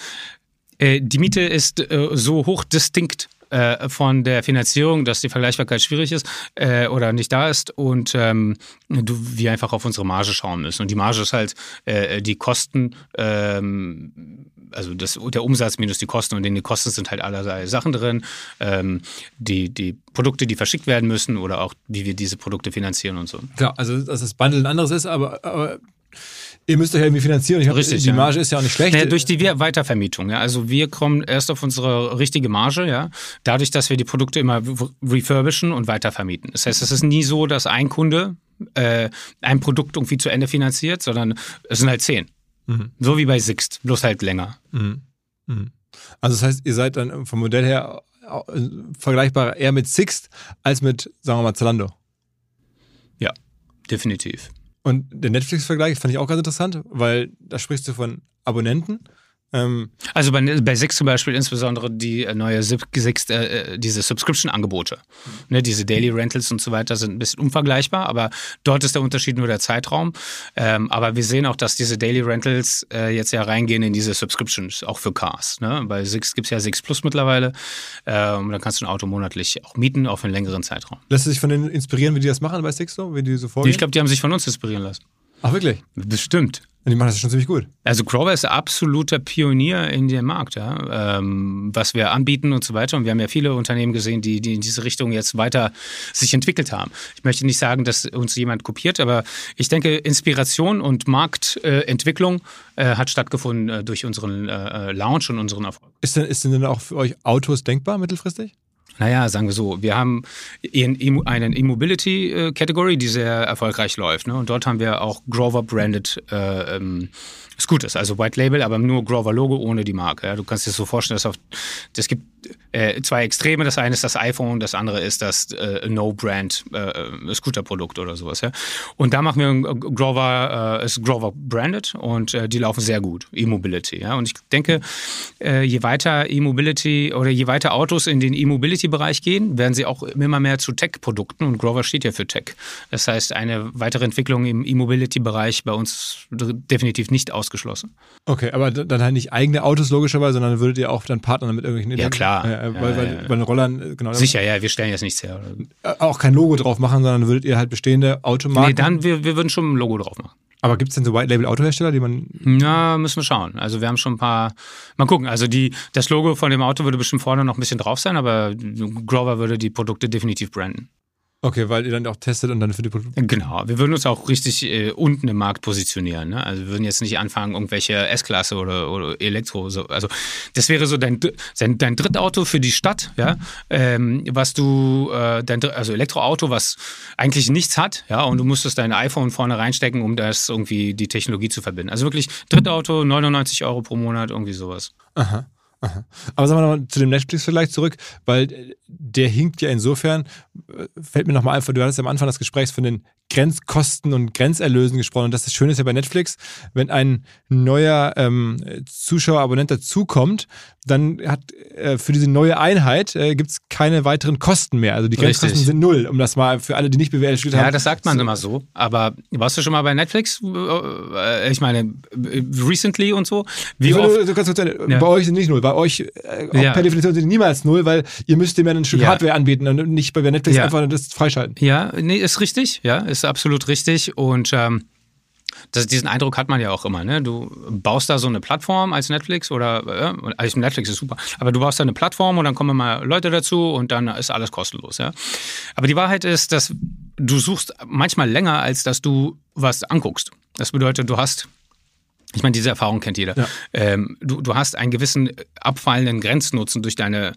äh, die Miete ist äh, so hoch distinkt äh, von der Finanzierung, dass die Vergleichbarkeit schwierig ist äh, oder nicht da ist und ähm, du, wir einfach auf unsere Marge schauen müssen. Und die Marge ist halt äh, die Kosten, ähm, also das, der Umsatz minus die Kosten und in den Kosten sind halt allerlei Sachen drin, ähm, die, die Produkte, die verschickt werden müssen oder auch wie wir diese Produkte finanzieren und so. Klar, also dass das Bundle ein anderes ist, aber, aber Ihr müsst euch ja irgendwie finanzieren. Ich hab, Richtig, die ja. Marge ist ja auch nicht schlecht. Naja, durch die Weitervermietung. Ja. Also wir kommen erst auf unsere richtige Marge, ja, dadurch, dass wir die Produkte immer refurbischen und weitervermieten. Das heißt, es ist nie so, dass ein Kunde äh, ein Produkt irgendwie zu Ende finanziert, sondern es sind halt zehn. Mhm. So wie bei Sixt, bloß halt länger. Mhm. Mhm. Also das heißt, ihr seid dann vom Modell her vergleichbar eher mit Sixt als mit, sagen wir mal, Zalando. Ja, definitiv. Und der Netflix-Vergleich fand ich auch ganz interessant, weil da sprichst du von Abonnenten. Ähm, also bei, bei Six zum Beispiel insbesondere die äh, neue Six, äh, diese Subscription-Angebote. Mhm. Ne, diese Daily Rentals und so weiter sind ein bisschen unvergleichbar, aber dort ist der Unterschied nur der Zeitraum. Ähm, aber wir sehen auch, dass diese Daily Rentals äh, jetzt ja reingehen in diese Subscriptions, auch für Cars. Ne? Bei Six gibt es ja Six Plus mittlerweile. Ähm, dann kannst du ein Auto monatlich auch mieten auf einen längeren Zeitraum. Lässt du sich von denen inspirieren, wie die das machen bei Six so? Wie die so vorgehen? Ich glaube, die haben sich von uns inspirieren lassen. Ach, wirklich? Bestimmt. Und die machen das schon ziemlich gut. Also Grover ist absoluter Pionier in dem Markt, ja. Ähm, was wir anbieten und so weiter. Und wir haben ja viele Unternehmen gesehen, die, die in diese Richtung jetzt weiter sich entwickelt haben. Ich möchte nicht sagen, dass uns jemand kopiert, aber ich denke, Inspiration und Marktentwicklung äh, hat stattgefunden äh, durch unseren äh, Launch und unseren Erfolg. Ist denn, ist denn auch für euch Autos denkbar mittelfristig? Naja, sagen wir so, wir haben einen E-Mobility-Category, die sehr erfolgreich läuft. Ne? Und dort haben wir auch Grover-branded äh, ähm, Scooters, also White Label, aber nur Grover-Logo ohne die Marke. Ja? Du kannst dir so vorstellen, dass auf, das gibt äh, zwei Extreme. Das eine ist das iPhone, das andere ist das äh, No-Brand äh, Scooter-Produkt oder sowas. Ja? Und da machen wir Grover, ist Grover branded und die laufen sehr gut, E-Mobility. Ja? Und ich denke, je weiter E-Mobility oder je weiter Autos in den E-Mobility-Bereich gehen, werden sie auch immer mehr zu Tech-Produkten und Grover steht ja für Tech. Das heißt, eine weitere Entwicklung im E-Mobility-Bereich bei uns definitiv nicht ausgeschlossen. Okay, aber dann halt nicht eigene Autos logischerweise, sondern würdet ihr auch dann Partner mit irgendwelchen Ja, klar. Ja, weil, ja, weil, ja. bei den Rollern, genau. Sicher, ja, wir stellen jetzt nichts her. Auch kein Logo drauf machen, sondern würdet ihr halt bestehende Automarken. Nee, dann, wir, wir würden schon ein Logo drauf machen. Aber gibt es denn so White-Label-Autohersteller, die man. Na, müssen wir schauen. Also wir haben schon ein paar. Mal gucken. Also die, das Logo von dem Auto würde bestimmt vorne noch ein bisschen drauf sein, aber Grover würde die Produkte definitiv branden. Okay, weil ihr dann auch testet und dann für die Produkte. Genau, wir würden uns auch richtig äh, unten im Markt positionieren. Ne? Also wir würden jetzt nicht anfangen, irgendwelche S-Klasse oder, oder Elektro. So. Also das wäre so dein, dein, dein Drittauto für die Stadt, ja, ähm, was du, äh, dein, also Elektroauto, was eigentlich nichts hat, ja, und du musstest dein iPhone vorne reinstecken, um das irgendwie die Technologie zu verbinden. Also wirklich Drittauto, 99 Euro pro Monat, irgendwie sowas. Aha. Aber sagen wir nochmal zu dem Netflix-Vergleich zurück, weil äh, der hinkt ja insofern, äh, fällt mir nochmal ein, du hattest am Anfang des Gesprächs von den Grenzkosten und Grenzerlösen gesprochen. Und das, das Schöne ist ja bei Netflix, wenn ein neuer ähm, Zuschauer, Abonnent dazukommt, dann hat äh, für diese neue Einheit äh, gibt es keine weiteren Kosten mehr. Also die Grenzkosten Richtig. sind null, um das mal für alle, die nicht BWL studiert haben. Ja, das sagt man immer so. Aber warst du schon mal bei Netflix? Äh, Ich meine, recently und so? Wie will oft? so ganz kurz, äh, Ja. Bei euch sind nicht null. Bei euch äh, Ja. per Definition sind die niemals null, weil ihr müsst dem ja ein Stück. Hardware anbieten und nicht bei Netflix einfach das freischalten. Ja, nee, ist richtig. Ja, ist absolut richtig. Und ähm, das, diesen Eindruck hat man ja auch immer. Ne? Du baust da so eine Plattform als Netflix oder äh, als Netflix ist super, aber du baust da eine Plattform und dann kommen mal Leute dazu und dann ist alles kostenlos. Ja? Aber die Wahrheit ist, dass du suchst manchmal länger, als dass du was anguckst. Das bedeutet, du hast ich meine, diese Erfahrung kennt jeder. Ja. Ähm, du, du hast einen gewissen abfallenden Grenznutzen durch deine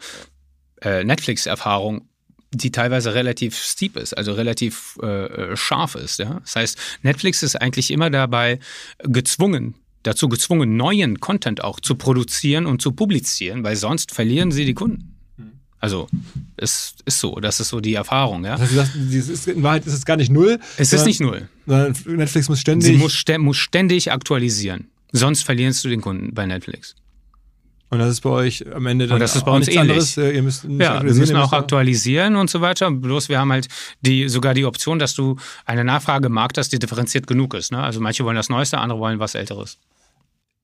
äh, Netflix-Erfahrung, die teilweise relativ steep ist, also relativ äh, scharf ist. Ja? Das heißt, Netflix ist eigentlich immer dabei gezwungen, dazu gezwungen, neuen Content auch zu produzieren und zu publizieren, weil sonst verlieren sie die Kunden. Also es ist so, das ist so die Erfahrung. Ja? Das ist, in Wahrheit ist es gar nicht null. Es ist nicht null. Netflix muss ständig. Sie muss ständig aktualisieren. Sonst verlierst du den Kunden bei Netflix. Und das ist bei euch am Ende dann Und das ist bei auch uns nichts ähnlich. anderes. Äh, Ihr müsst nicht Ja, wir müssen auch müsst aktualisieren und so weiter. Bloß wir haben halt die, sogar die Option, dass du eine Nachfrage im Markt hast, die differenziert genug ist. Ne? Also manche wollen das Neueste, andere wollen was Älteres.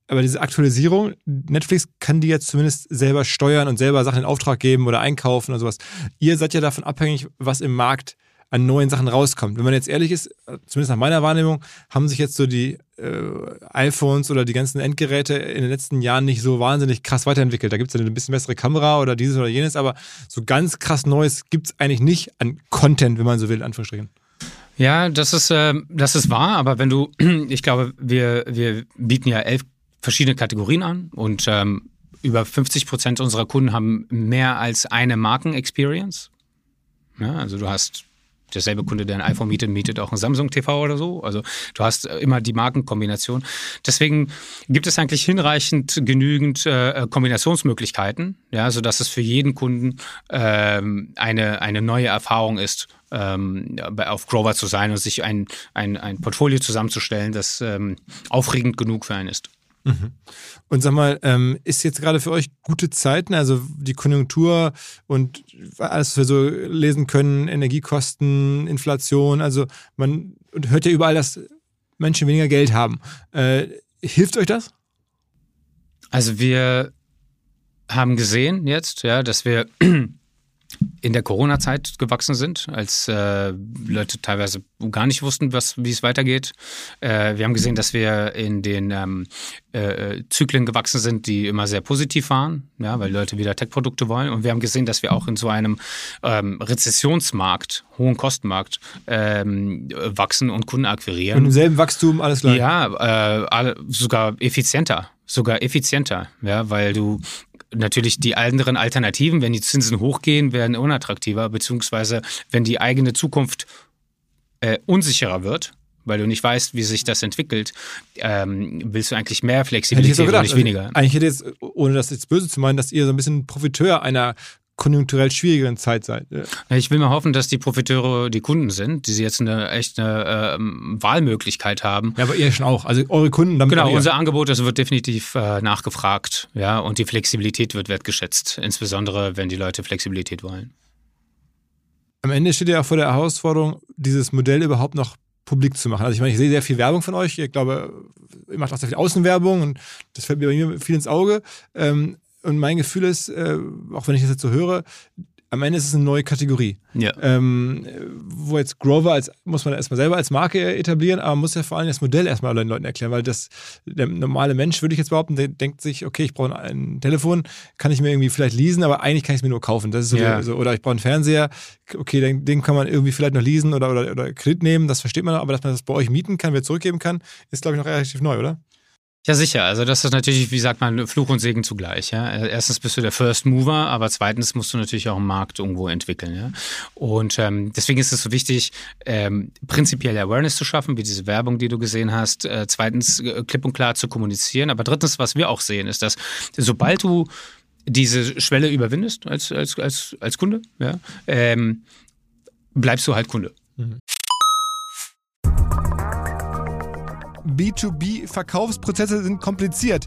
Aber diese Aktualisierung, Netflix kann die jetzt zumindest selber steuern und selber Sachen in Auftrag geben oder einkaufen und sowas. Ihr seid ja davon abhängig, was im Markt an neuen Sachen rauskommt. Wenn man jetzt ehrlich ist, zumindest nach meiner Wahrnehmung, haben sich jetzt so die äh, iPhones oder die ganzen Endgeräte in den letzten Jahren nicht so wahnsinnig krass weiterentwickelt. Da gibt es ja eine bisschen bessere Kamera oder dieses oder jenes, aber so ganz krass Neues gibt es eigentlich nicht an Content, wenn man so will, Anführungsstrichen. Ja, das ist, äh, das ist wahr, aber wenn du, ich glaube, wir, wir bieten ja elf verschiedene Kategorien an und ähm, über 50 Prozent unserer Kunden haben mehr als eine Marken-Experience. Ja, also du hast derselbe Kunde, der ein iPhone mietet, mietet auch ein Samsung TV oder so. Also du hast äh, immer die Markenkombination. Deswegen gibt es eigentlich hinreichend genügend äh, Kombinationsmöglichkeiten, ja, sodass es für jeden Kunden ähm, eine, eine neue Erfahrung ist, ähm, auf Grover zu sein und sich ein, ein, ein Portfolio zusammenzustellen, das ähm, aufregend genug für einen ist. Und sag mal, ähm, ist jetzt gerade für euch gute Zeiten, also die Konjunktur und alles, was wir so lesen können, Energiekosten, Inflation, also man hört ja überall, dass Menschen weniger Geld haben. Äh, hilft euch das? Also wir haben gesehen jetzt, ja, dass wir in der Corona-Zeit gewachsen sind, als äh, Leute teilweise gar nicht wussten, was, wie es weitergeht. Äh, wir haben gesehen, dass wir in den ähm, äh, Zyklen gewachsen sind, die immer sehr positiv waren, ja, weil Leute wieder Tech-Produkte wollen. Und wir haben gesehen, dass wir auch in so einem ähm, Rezessionsmarkt, hohen Kostenmarkt, ähm, wachsen und Kunden akquirieren. Und im selben Wachstum alles gleich. Ja, äh, sogar effizienter. Sogar effizienter, ja, weil du natürlich die anderen Alternativen, wenn die Zinsen hochgehen, werden unattraktiver, beziehungsweise wenn die eigene Zukunft äh, unsicherer wird, weil du nicht weißt, wie sich das entwickelt, ähm, willst du eigentlich mehr Hätte ich Flexibilität so und gedacht. nicht Also, weniger. eigentlich hätte jetzt, ohne das jetzt böse zu meinen, dass ihr so ein bisschen Profiteur einer konjunkturell schwierigeren Zeit seid. Ja. Ich will mal hoffen, dass die Profiteure die Kunden sind, die sie jetzt eine echte ähm, Wahlmöglichkeit haben. Ja, aber ihr schon auch. Also eure Kunden, damit Genau, unser Angebot, das wird definitiv äh, nachgefragt, ja, und die Flexibilität wird wertgeschätzt, insbesondere wenn die Leute Flexibilität wollen. Am Ende steht ihr auch vor der Herausforderung, dieses Modell überhaupt noch publik zu machen. Also ich meine, ich sehe sehr viel Werbung von euch. Ich glaube, ihr macht auch sehr viel Außenwerbung und das fällt mir bei mir viel ins Auge. Ähm, und mein Gefühl ist, äh, auch wenn ich das jetzt so höre, am Ende ist es eine neue Kategorie. Ja. Ähm, wo jetzt Grover als, muss man erstmal selber als Marke etablieren, aber man muss ja vor allem das Modell erstmal den Leuten erklären, weil das, der normale Mensch, würde ich jetzt behaupten, der denkt sich, okay, ich brauche ein Telefon, kann ich mir irgendwie vielleicht leasen, aber eigentlich kann ich es mir nur kaufen. Das ist so, Ja. so oder ich brauche einen Fernseher, okay, den, den kann man irgendwie vielleicht noch leasen oder, oder, oder Kredit nehmen, das versteht man noch, aber dass man das bei euch mieten kann, wieder zurückgeben kann, ist, glaube ich, noch relativ neu, oder? Ja, sicher. Also das ist natürlich, wie sagt man, Fluch und Segen zugleich. Ja? Erstens bist du der First Mover, aber zweitens musst du natürlich auch einen Markt irgendwo entwickeln. Ja? Und ähm, deswegen ist es so wichtig, ähm, prinzipiell Awareness zu schaffen, wie diese Werbung, die du gesehen hast. Äh, zweitens, äh, klipp und klar zu kommunizieren. Aber drittens, was wir auch sehen, ist, dass sobald du diese Schwelle überwindest als, als, als, als Kunde, ja, ähm, bleibst du halt Kunde. B2B-Verkaufsprozesse sind kompliziert.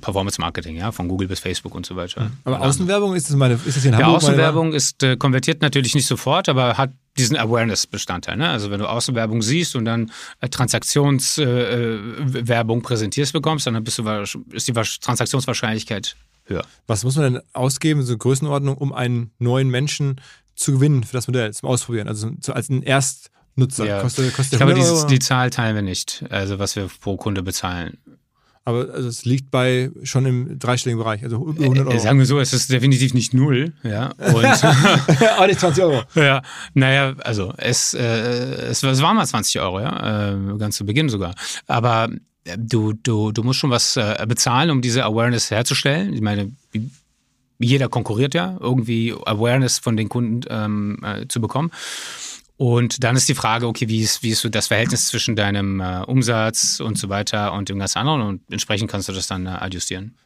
Performance Marketing, ja, von Google bis Facebook und so weiter. Aber Außenwerbung ist das meine, ist das hier in Ja, Hamburg? meine- Außenwerbung ist äh, konvertiert natürlich nicht sofort, aber hat diesen Awareness-Bestandteil. Ne? Also wenn du Außenwerbung siehst und dann äh, Transaktionswerbung äh, Werbung präsentierst bekommst, dann bist du, ist die Wahrsch- Transaktionswahrscheinlichkeit höher. Was muss man denn ausgeben, so Größenordnung, um einen neuen Menschen zu gewinnen für das Modell, zum Ausprobieren? Also so als ein Erstnutzer. Ja. Kostet, kostet Ich glaube, 100 dieses, Euro? die Zahl teilen wir nicht, also was wir pro Kunde bezahlen. Aber also es liegt bei schon im dreistelligen Bereich, also über 100 Äh, Euro. sagen wir so, es ist definitiv nicht null, ja. Aber nicht 20 Euro. Ja, naja, also es, äh, es, es waren mal 20 Euro, ja, äh, ganz zu Beginn sogar. Aber äh, du, du, du musst schon was äh, bezahlen, um diese Awareness herzustellen. Ich meine, jeder konkurriert ja, irgendwie Awareness von den Kunden ähm, äh, zu bekommen. Und dann ist die Frage, okay, wie ist, wie ist so das Verhältnis zwischen deinem äh, Umsatz und so weiter und dem ganzen anderen und entsprechend kannst du das dann äh, adjustieren.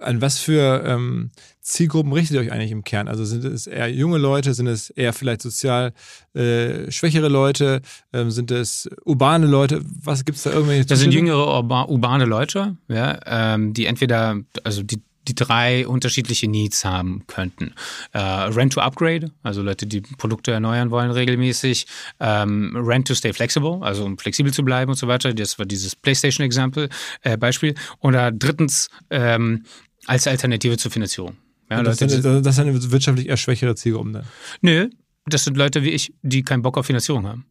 An was für ähm, Zielgruppen richtet ihr euch eigentlich im Kern? Also sind es eher junge Leute, sind es eher vielleicht sozial äh, schwächere Leute, ähm, sind es urbane Leute? Was gibt es da irgendwelche Das sind jüngere urba urbane Leute, ja, ähm, die entweder, also die, die drei unterschiedliche Needs haben könnten. Äh, Rent to Upgrade, also Leute, die Produkte erneuern wollen regelmäßig. Ähm, Rent to Stay Flexible, also um flexibel zu bleiben und so weiter. Das war dieses PlayStation-Example, äh, Beispiel. Oder drittens ähm, als Alternative zur Finanzierung. Ja, das, Leute, sind, das sind wirtschaftlich eher schwächere Zielgruppen dann. nö, das sind Leute wie ich, die keinen Bock auf Finanzierung haben.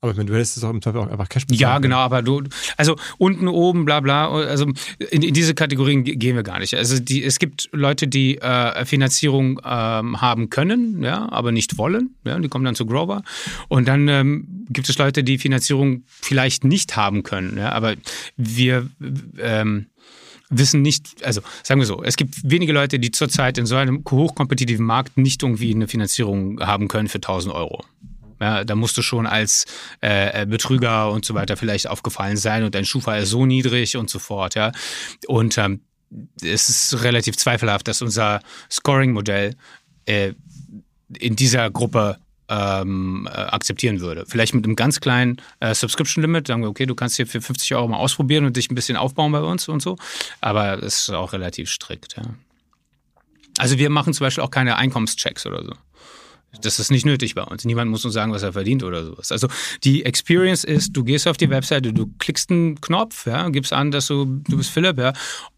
Aber ich meine, du hättest es auch im Zweifel auch einfach Cash bezahlen Ja, genau, aber du, also unten, oben, bla bla, also in, in diese Kategorien ge- gehen wir gar nicht. Also die, es gibt Leute, die äh, Finanzierung ähm, haben können, ja, aber nicht wollen, ja, die kommen dann zu Grover. Und dann ähm, gibt es Leute, die Finanzierung vielleicht nicht haben können, ja, aber wir ähm, wissen nicht, also sagen wir so, es gibt wenige Leute, die zurzeit in so einem hochkompetitiven Markt nicht irgendwie eine Finanzierung haben können für 1000 Euro. Ja, da musst du schon als äh, Betrüger und so weiter vielleicht aufgefallen sein und dein Schufa ist so niedrig und so fort, ja. Und ähm, es ist relativ zweifelhaft, dass unser Scoring-Modell äh, in dieser Gruppe ähm, äh, akzeptieren würde. Vielleicht mit einem ganz kleinen äh, Subscription-Limit, sagen wir, okay, du kannst hier für 50 Euro mal ausprobieren und dich ein bisschen aufbauen bei uns und so. Aber es ist auch relativ strikt, ja. Also wir machen zum Beispiel auch keine Einkommenschecks oder so. Das ist nicht nötig bei uns. Niemand muss uns sagen, was er verdient oder sowas. Also die Experience ist, du gehst auf die Webseite, du klickst einen Knopf, ja, gibst an, dass du, du bist Philipp, ja,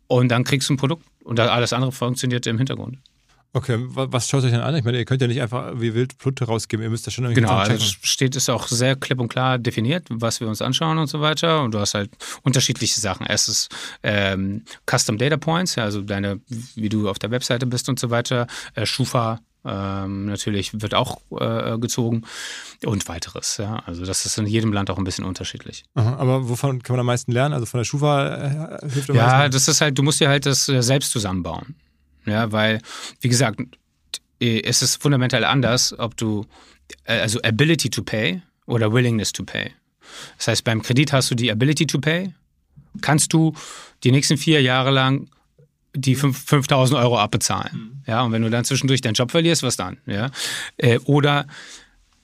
und dann kriegst du ein Produkt und alles andere funktioniert im Hintergrund. Okay, wa- was schaut euch denn an? Ich meine, ihr könnt ja nicht einfach wie wild Produkte rausgeben, ihr müsst das schon irgendwie Genau, also steht es auch sehr klipp und klar definiert, was wir uns anschauen und so weiter. Und du hast halt unterschiedliche Sachen. Erstens ähm, Custom Data Points, also deine, wie du auf der Webseite bist und so weiter. Äh, Schufa ähm, natürlich wird auch äh, gezogen und weiteres. Ja. Also das ist in jedem Land auch ein bisschen unterschiedlich. Aha, aber wovon kann man am meisten lernen? Also von der Schufa äh, hilft am Ja, meisten? das ist halt, du musst dir halt das äh, selbst zusammenbauen. Ja, weil, wie gesagt, äh, es ist fundamental anders, ob du, äh, also Ability to pay oder Willingness to pay. Das heißt, beim Kredit hast du die Ability to pay, kannst du die nächsten vier Jahre lang die fünf- 5000 Euro abbezahlen. Ja, und wenn du dann zwischendurch deinen Job verlierst, was dann? Ja, äh, oder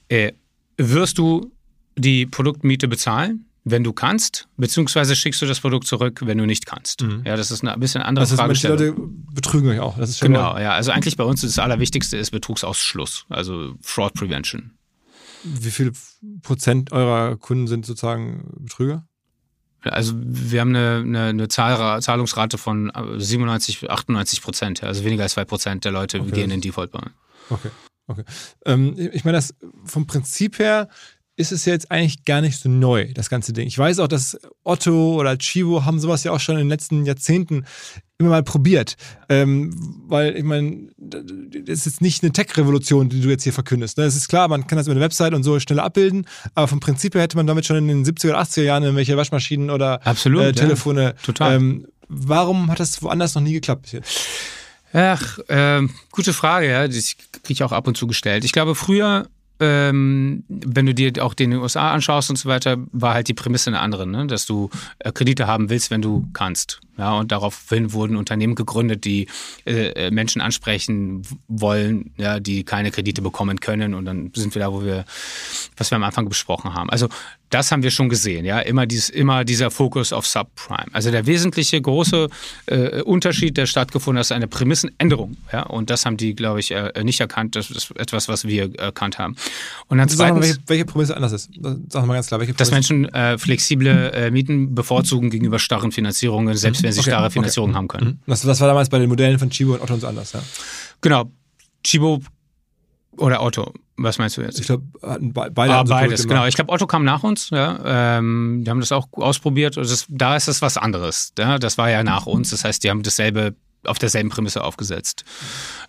äh, wirst du die Produktmiete bezahlen, wenn du kannst, beziehungsweise schickst du das Produkt zurück, wenn du nicht kannst. Ja, das ist eine ein bisschen andere das manche Fragestellung. Leute betrügen euch auch. Das ist schon Genau, mal, ja. Also eigentlich bei uns das Allerwichtigste ist Betrugsausschluss, also Fraud Prevention. Wie viel Prozent eurer Kunden sind sozusagen Betrüger? Also wir haben eine, eine, eine Zahl, Zahlungsrate von 97, 98 Prozent. Also weniger als zwei Prozent der Leute Okay, gehen in Default bei. Okay, okay. Ähm, ich meine, das vom Prinzip her ist es ja jetzt eigentlich gar nicht so neu, das ganze Ding. Ich weiß auch, dass Otto oder Chivo haben sowas ja auch schon in den letzten Jahrzehnten immer mal probiert. Ähm, weil, ich meine, das ist jetzt nicht eine Tech-Revolution, die du jetzt hier verkündest. Ne? Es ist klar, man kann das über eine Website und so schneller abbilden, aber vom Prinzip her hätte man damit schon in den 70er oder 80er Jahren irgendwelche Waschmaschinen oder Absolut, äh, ja. Telefone. Total. Ähm, warum hat das woanders noch nie geklappt bis jetzt? Ach, ähm, gute Frage, ja. Die kriege ich auch ab und zu gestellt. Ich glaube, früher, ähm, wenn du dir auch den USA anschaust und so weiter, war halt die Prämisse eine andere, ne? dass du äh, Kredite haben willst, wenn du kannst. Ja, und daraufhin wurden Unternehmen gegründet, die äh, äh, Menschen ansprechen wollen, ja, die keine Kredite bekommen können. Und dann sind wir da, wo wir, was wir am Anfang besprochen haben. Also das haben wir schon gesehen, ja. Immer, dies, immer dieser Fokus auf Subprime. Also der wesentliche große äh, Unterschied, der stattgefunden hat, ist eine Prämissenänderung. Ja, und das haben die, glaube ich, äh, nicht erkannt. Das ist etwas, was wir erkannt haben. Und dann Sag mal, zweitens, welche, welche Prämisse anders ist. Sag mal ganz klar, welche dass Prämisse. Menschen äh, flexible äh, Mieten bevorzugen gegenüber starren Finanzierungen, selbst wenn sie Okay, starre okay. Finanzierungen haben können. Das, das war damals bei den Modellen von Chibo und Otto und so anders, ja. Genau. Chibo oder Otto. Was meinst du jetzt? Ich glaube, be- beide Ah, haben so beides, genau. Ich glaube, Otto kam nach uns. Ja. Ähm, die haben das auch ausprobiert. Also das, da ist es was anderes. Ja. Das war ja nach uns. Das heißt, die haben dasselbe auf derselben Prämisse aufgesetzt.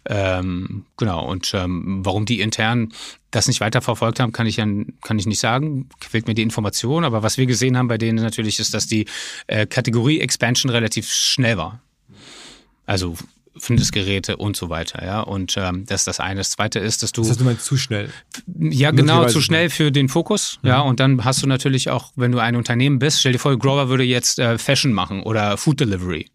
Ähm, genau. Und ähm, warum die intern das nicht weiterverfolgt haben, kann ich ja kann ich nicht sagen. Fehlt mir die Information. Aber was wir gesehen haben bei denen natürlich ist, dass die äh, Kategorie Expansion relativ schnell war. Also Findesgeräte und so weiter, ja. Und ähm, das ist das eine. Das zweite ist, dass du Das heißt, du meinst zu schnell. ja, genau, zu schnell für den Fokus. Ja, und dann hast du natürlich auch, wenn du ein Unternehmen bist, stell dir vor, Grover würde jetzt äh, Fashion machen oder Food Delivery.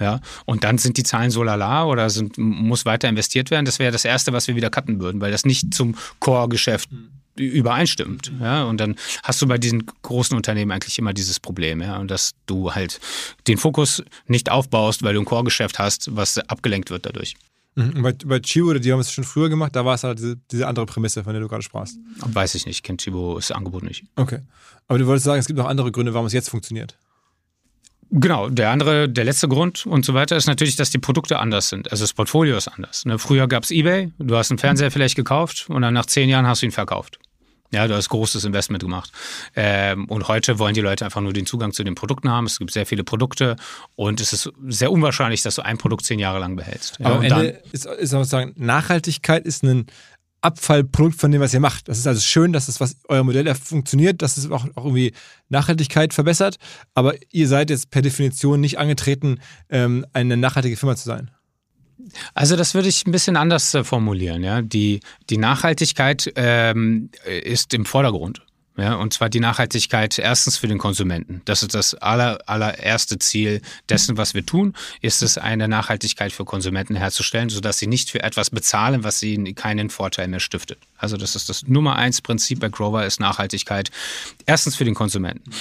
Ja, und dann sind die Zahlen so lala oder sind, muss weiter investiert werden. Das wäre das Erste, was wir wieder cutten würden, weil das nicht zum Core-Geschäft übereinstimmt. Ja, und dann hast du bei diesen großen Unternehmen eigentlich immer dieses Problem, ja, und dass du halt den Fokus nicht aufbaust, weil du ein Core-Geschäft hast, was abgelenkt wird dadurch. Mhm. Bei, bei Chibo, die haben es schon früher gemacht, da war es halt diese, diese andere Prämisse, von der du gerade sprachst. Weiß ich nicht, kennt Chibo das Angebot nicht. Okay. Aber du wolltest sagen, es gibt noch andere Gründe, warum es jetzt funktioniert. Genau, der andere, der letzte Grund und so weiter ist natürlich, dass die Produkte anders sind. Also das Portfolio ist anders. Ne? Früher gab es Ebay, du hast einen Fernseher vielleicht gekauft und dann nach zehn Jahren hast du ihn verkauft. Ja, du hast großes Investment gemacht. Ähm, und heute wollen die Leute einfach nur den Zugang zu den Produkten haben. Es gibt sehr viele Produkte und es ist sehr unwahrscheinlich, dass du ein Produkt zehn Jahre lang behältst. Ja, Aber am und Ende ist, ist sozusagen, Nachhaltigkeit ist ein Abfallprodukt von dem, was ihr macht. Das ist also schön, dass das, was euer Modell funktioniert, dass es auch, auch irgendwie Nachhaltigkeit verbessert. Aber ihr seid jetzt per Definition nicht angetreten, ähm, eine nachhaltige Firma zu sein. Also das würde ich ein bisschen anders äh, formulieren. Ja? Die, die Nachhaltigkeit ähm, ist im Vordergrund. Ja, und zwar die Nachhaltigkeit erstens für den Konsumenten. Das ist das aller, allererste Ziel dessen, was wir tun, ist es, eine Nachhaltigkeit für Konsumenten herzustellen, sodass sie nicht für etwas bezahlen, was ihnen keinen Vorteil mehr stiftet. Also das ist das Nummer eins Prinzip bei Grover ist Nachhaltigkeit. Erstens für den Konsumenten.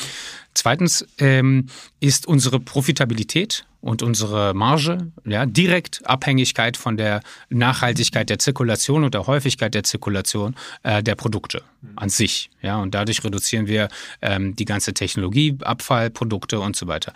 Zweitens ähm, ist unsere Profitabilität und unsere Marge ja, direkt Abhängigkeit von der Nachhaltigkeit der Zirkulation und der Häufigkeit der Zirkulation äh, der Produkte an sich. Ja, und dadurch reduzieren wir ähm, die ganze Technologie, Abfallprodukte und so weiter.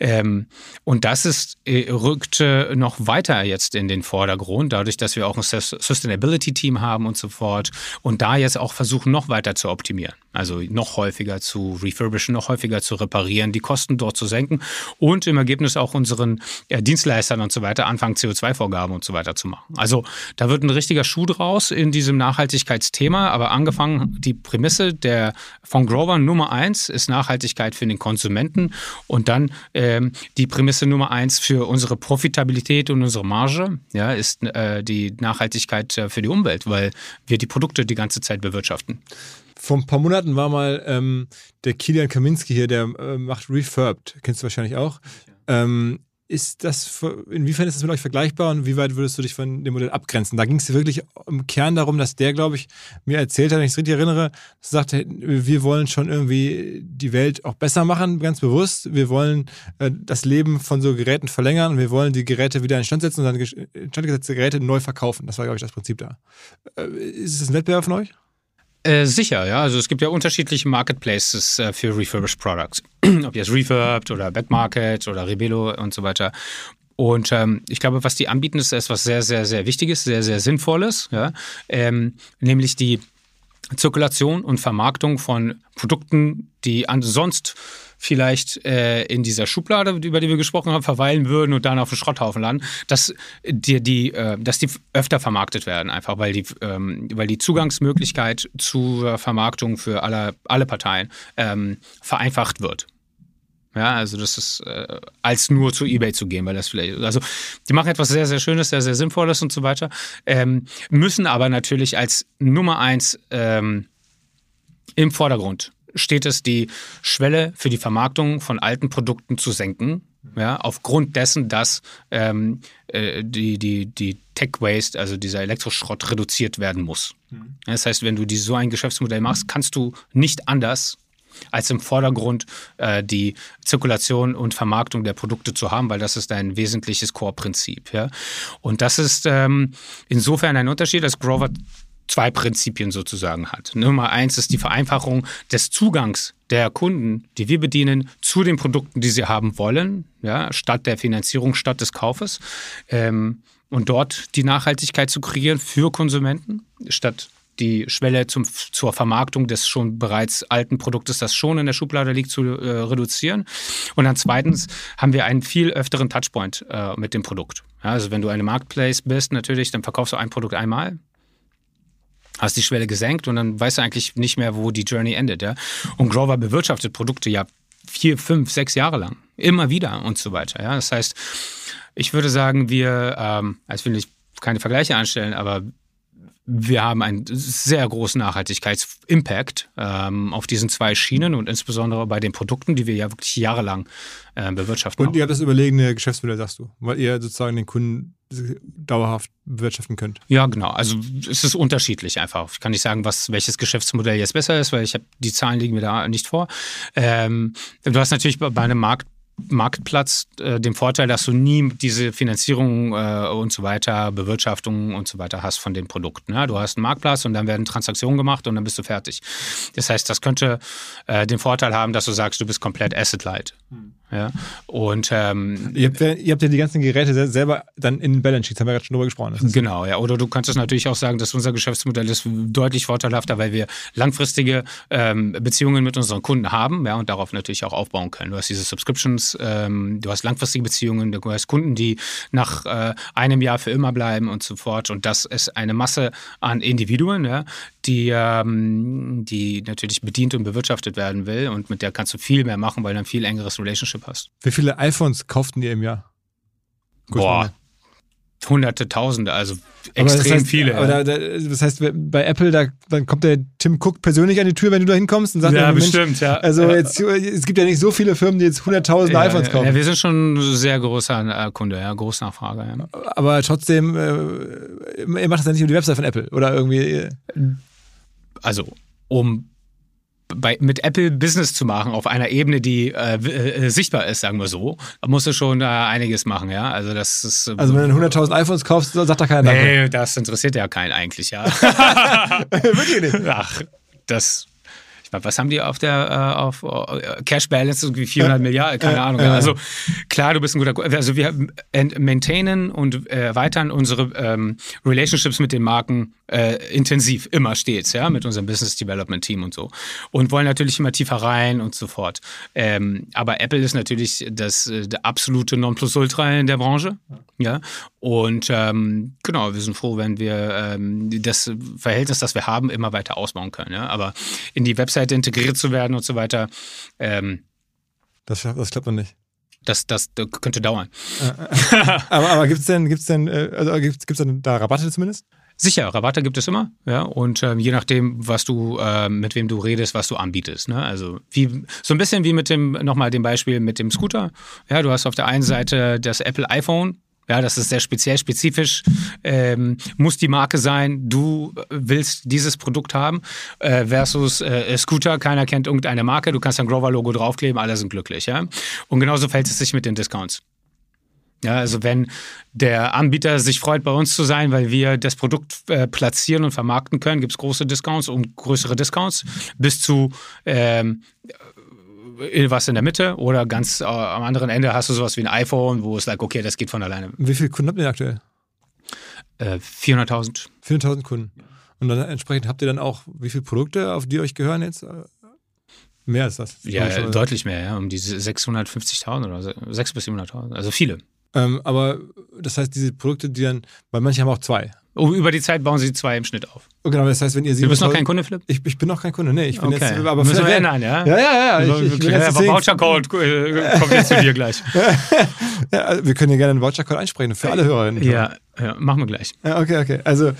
Ähm, und das ist, äh, rückt noch weiter jetzt in den Vordergrund, dadurch, dass wir auch ein Sus- Sustainability-Team haben und so fort und da jetzt auch versuchen, noch weiter zu optimieren. Also noch häufiger zu refurbischen, noch häufiger zu reparieren, die Kosten dort zu senken und im Ergebnis auch unseren äh, Dienstleistern und so weiter anfangen, CO2-Vorgaben und so weiter zu machen. Also da wird ein richtiger Schuh draus in diesem Nachhaltigkeitsthema, aber angefangen die Prämisse der von Grover Nummer eins ist Nachhaltigkeit für den Konsumenten und dann ähm, die Prämisse Nummer eins für unsere Profitabilität und unsere Marge, ja, ist äh, die Nachhaltigkeit äh, für die Umwelt, weil wir die Produkte die ganze Zeit bewirtschaften. Vor ein paar Monaten war mal ähm, der Kilian Kaminski hier, der äh, macht Refurbed, kennst du wahrscheinlich auch. Ähm, ist das, inwiefern ist das mit euch vergleichbar und wie weit würdest du dich von dem Modell abgrenzen? Da ging es wirklich im Kern darum, dass der, glaube ich, mir erzählt hat, wenn ich es richtig erinnere, sagte, wir wollen schon irgendwie die Welt auch besser machen, ganz bewusst. Wir wollen äh, das Leben von so Geräten verlängern und wir wollen die Geräte wieder in Stand setzen und dann instandgesetzte Geräte neu verkaufen. Das war, glaube ich, das Prinzip da. Äh, ist es ein Wettbewerb von euch? Äh, sicher, ja. Also es gibt ja unterschiedliche Marketplaces äh, für refurbished Products. Ob jetzt Refurbed oder Backmarket oder Rebelo und so weiter. Und ähm, ich glaube, was die anbieten, ist etwas sehr, sehr, sehr Wichtiges, sehr, sehr Sinnvolles, ja? Ähm, nämlich die Zirkulation und Vermarktung von Produkten, die ansonsten vielleicht äh, in dieser Schublade, über die wir gesprochen haben, verweilen würden und dann auf den Schrotthaufen landen, dass die, die, äh, dass die öfter vermarktet werden, einfach weil die, ähm, weil die Zugangsmöglichkeit zur Vermarktung für alle, alle Parteien ähm, vereinfacht wird. Ja, also das ist äh, als nur zu eBay zu gehen, weil das vielleicht, also die machen etwas sehr, sehr Schönes, sehr, sehr Sinnvolles und so weiter, ähm, müssen aber natürlich als Nummer eins ähm, im Vordergrund steht es, die Schwelle für die Vermarktung von alten Produkten zu senken. Ja, aufgrund dessen, dass ähm, äh, die, die, die Tech Waste, also dieser Elektroschrott, reduziert werden muss. Mhm. Das heißt, wenn du die, so ein Geschäftsmodell machst, kannst du nicht anders als im Vordergrund äh, die Zirkulation und Vermarktung der Produkte zu haben, weil das ist ein wesentliches Core-Prinzip. Ja? Und das ist ähm, insofern ein Unterschied, dass Grover zwei Prinzipien sozusagen hat. Nummer eins ist die Vereinfachung des Zugangs der Kunden, die wir bedienen, zu den Produkten, die sie haben wollen, ja, statt der Finanzierung, statt des Kaufes. Ähm, und dort die Nachhaltigkeit zu kreieren für Konsumenten, statt die Schwelle zum, zur Vermarktung des schon bereits alten Produktes, das schon in der Schublade liegt, zu äh, reduzieren. Und dann zweitens haben wir einen viel öfteren Touchpoint äh, mit dem Produkt. Ja, also wenn du eine Marketplace bist, natürlich, dann verkaufst du ein Produkt einmal hast die Schwelle gesenkt und dann weißt du eigentlich nicht mehr, wo die Journey endet. Ja? Und Grover bewirtschaftet Produkte ja vier, fünf, sechs Jahre lang. Immer wieder und so weiter. Ja? Das heißt, ich würde sagen, wir, ähm, als will ich keine Vergleiche anstellen, aber wir haben einen sehr großen Nachhaltigkeitsimpact ähm, auf diesen zwei Schienen und insbesondere bei den Produkten, die wir ja wirklich jahrelang äh, bewirtschaften. Und ihr habt das überlegene Geschäftsmodell, sagst du, weil ihr sozusagen den Kunden dauerhaft bewirtschaften könnt. Ja, genau. Also es ist unterschiedlich einfach. Ich kann nicht sagen, was welches Geschäftsmodell jetzt besser ist, weil ich habe die Zahlen liegen mir da nicht vor. Ähm, du hast natürlich bei einem Markt Marktplatz äh, den Vorteil, dass du nie diese Finanzierung äh, und so weiter, Bewirtschaftung und so weiter hast von den Produkten. Ja? Du hast einen Marktplatz und dann werden Transaktionen gemacht und dann bist du fertig. Das heißt, das könnte äh, den Vorteil haben, dass du sagst, du bist komplett asset-light. Hm. Ja? Und ähm, ihr, habt, ihr habt ja die ganzen Geräte selber dann in den Balance Sheets, haben wir gerade schon drüber gesprochen. Genau, ja. Oder du kannst es natürlich auch sagen, dass unser Geschäftsmodell ist deutlich vorteilhafter, weil wir langfristige ähm, Beziehungen mit unseren Kunden haben ja, und darauf natürlich auch aufbauen können. Du hast diese Subscriptions, ähm, du hast langfristige Beziehungen, du hast Kunden, die nach äh, einem Jahr für immer bleiben und so fort. Und das ist eine Masse an Individuen, ja, die, ähm, die natürlich bedient und bewirtschaftet werden will und mit der kannst du viel mehr machen, weil du ein viel engeres Relationship hast. Wie viele iPhones kauften ihr im Jahr? Gut Boah, Hunderte, Tausende, also extrem das heißt, viele. Da, das heißt, bei Apple, da, dann kommt der Tim Cook persönlich an die Tür, wenn du da hinkommst und sagt, ja, bestimmt, ja. Also ja. Jetzt, es gibt ja nicht so viele Firmen, die jetzt 100.000 ja, iPhones kaufen. Ja, wir sind schon ein sehr großer äh, Kunde, ja, Großnachfrager. Ja. Aber trotzdem, äh, ihr macht das ja nicht über die Website von Apple oder irgendwie. Äh, also, um bei, mit Apple Business zu machen auf einer Ebene, die äh, äh, sichtbar ist, sagen wir so, musst du schon äh, einiges machen, ja. Also das ist. Äh, also wenn du 100.000 iPhones kaufst, sagt da keiner. Nee, Danke. das interessiert ja keinen eigentlich, ja. Wirklich nicht. Ach, das ich meine, was haben die auf der äh, auf äh, Cash Balance irgendwie 400 Milliarden, keine Ahnung. Ja. Also klar, du bist ein guter, also wir maintainen und erweitern unsere ähm, Relationships mit den Marken äh, intensiv, immer stets, ja, mit unserem Business Development Team und so. Und wollen natürlich immer tiefer rein und so fort. Ähm, aber Apple ist natürlich das äh, der absolute Nonplusultra in der Branche, ja. Und ähm, genau, wir sind froh, wenn wir ähm, das Verhältnis, das wir haben, immer weiter ausbauen können. Ja? Aber in die Webseite integriert zu werden und so weiter, ähm, das, das klappt noch nicht. Das, das, das könnte dauern. aber aber gibt es denn, gibt's denn äh, also gibt's, gibt's denn da Rabatte zumindest? Sicher, Rabatte gibt es immer, ja, und ähm, je nachdem, was du, äh, mit wem du redest, was du anbietest, ne? Also wie so ein bisschen wie mit dem, nochmal dem Beispiel mit dem Scooter. Ja, du hast auf der einen Seite das Apple iPhone, ja, das ist sehr speziell, spezifisch. Ähm, muss die Marke sein, du willst dieses Produkt haben, äh, versus äh, Scooter, keiner kennt irgendeine Marke, du kannst ein Grover-Logo draufkleben, alle sind glücklich. Ja? Und genauso verhält es sich mit den Discounts. Ja, also wenn der Anbieter sich freut, bei uns zu sein, weil wir das Produkt äh, platzieren und vermarkten können, gibt es große Discounts und größere Discounts bis zu ähm, was in der Mitte oder ganz äh, am anderen Ende hast du sowas wie ein iPhone, wo es like, okay, das geht von alleine. Wie viele Kunden habt ihr aktuell? Äh, 400.000. 400.000 Kunden. Und dann entsprechend habt ihr dann auch, wie viele Produkte, auf die euch gehören jetzt? Mehr als das. Ja, deutlich mehr, ja, um diese 650.000 oder 600.000 bis 700.000. Also viele. Ähm, aber das heißt, diese Produkte, die dann, weil manche haben auch zwei. Oh, über die Zeit bauen sie zwei im Schnitt auf. Oh, genau, das heißt, wenn ihr sie. Du bist noch kein Kunde, Philipp? Ich, ich bin noch kein Kunde, nee. Ich bin okay. jetzt. Aber Müssen wir ändern, ja? Ja, ja, ja. Ich, ich bin ja, Voucher-Code äh, kommt jetzt zu dir gleich. ja, also wir können ja gerne einen Voucher-Code einsprechen für alle Hörerinnen. Ja, ja, machen wir gleich. Ja, okay, okay. Also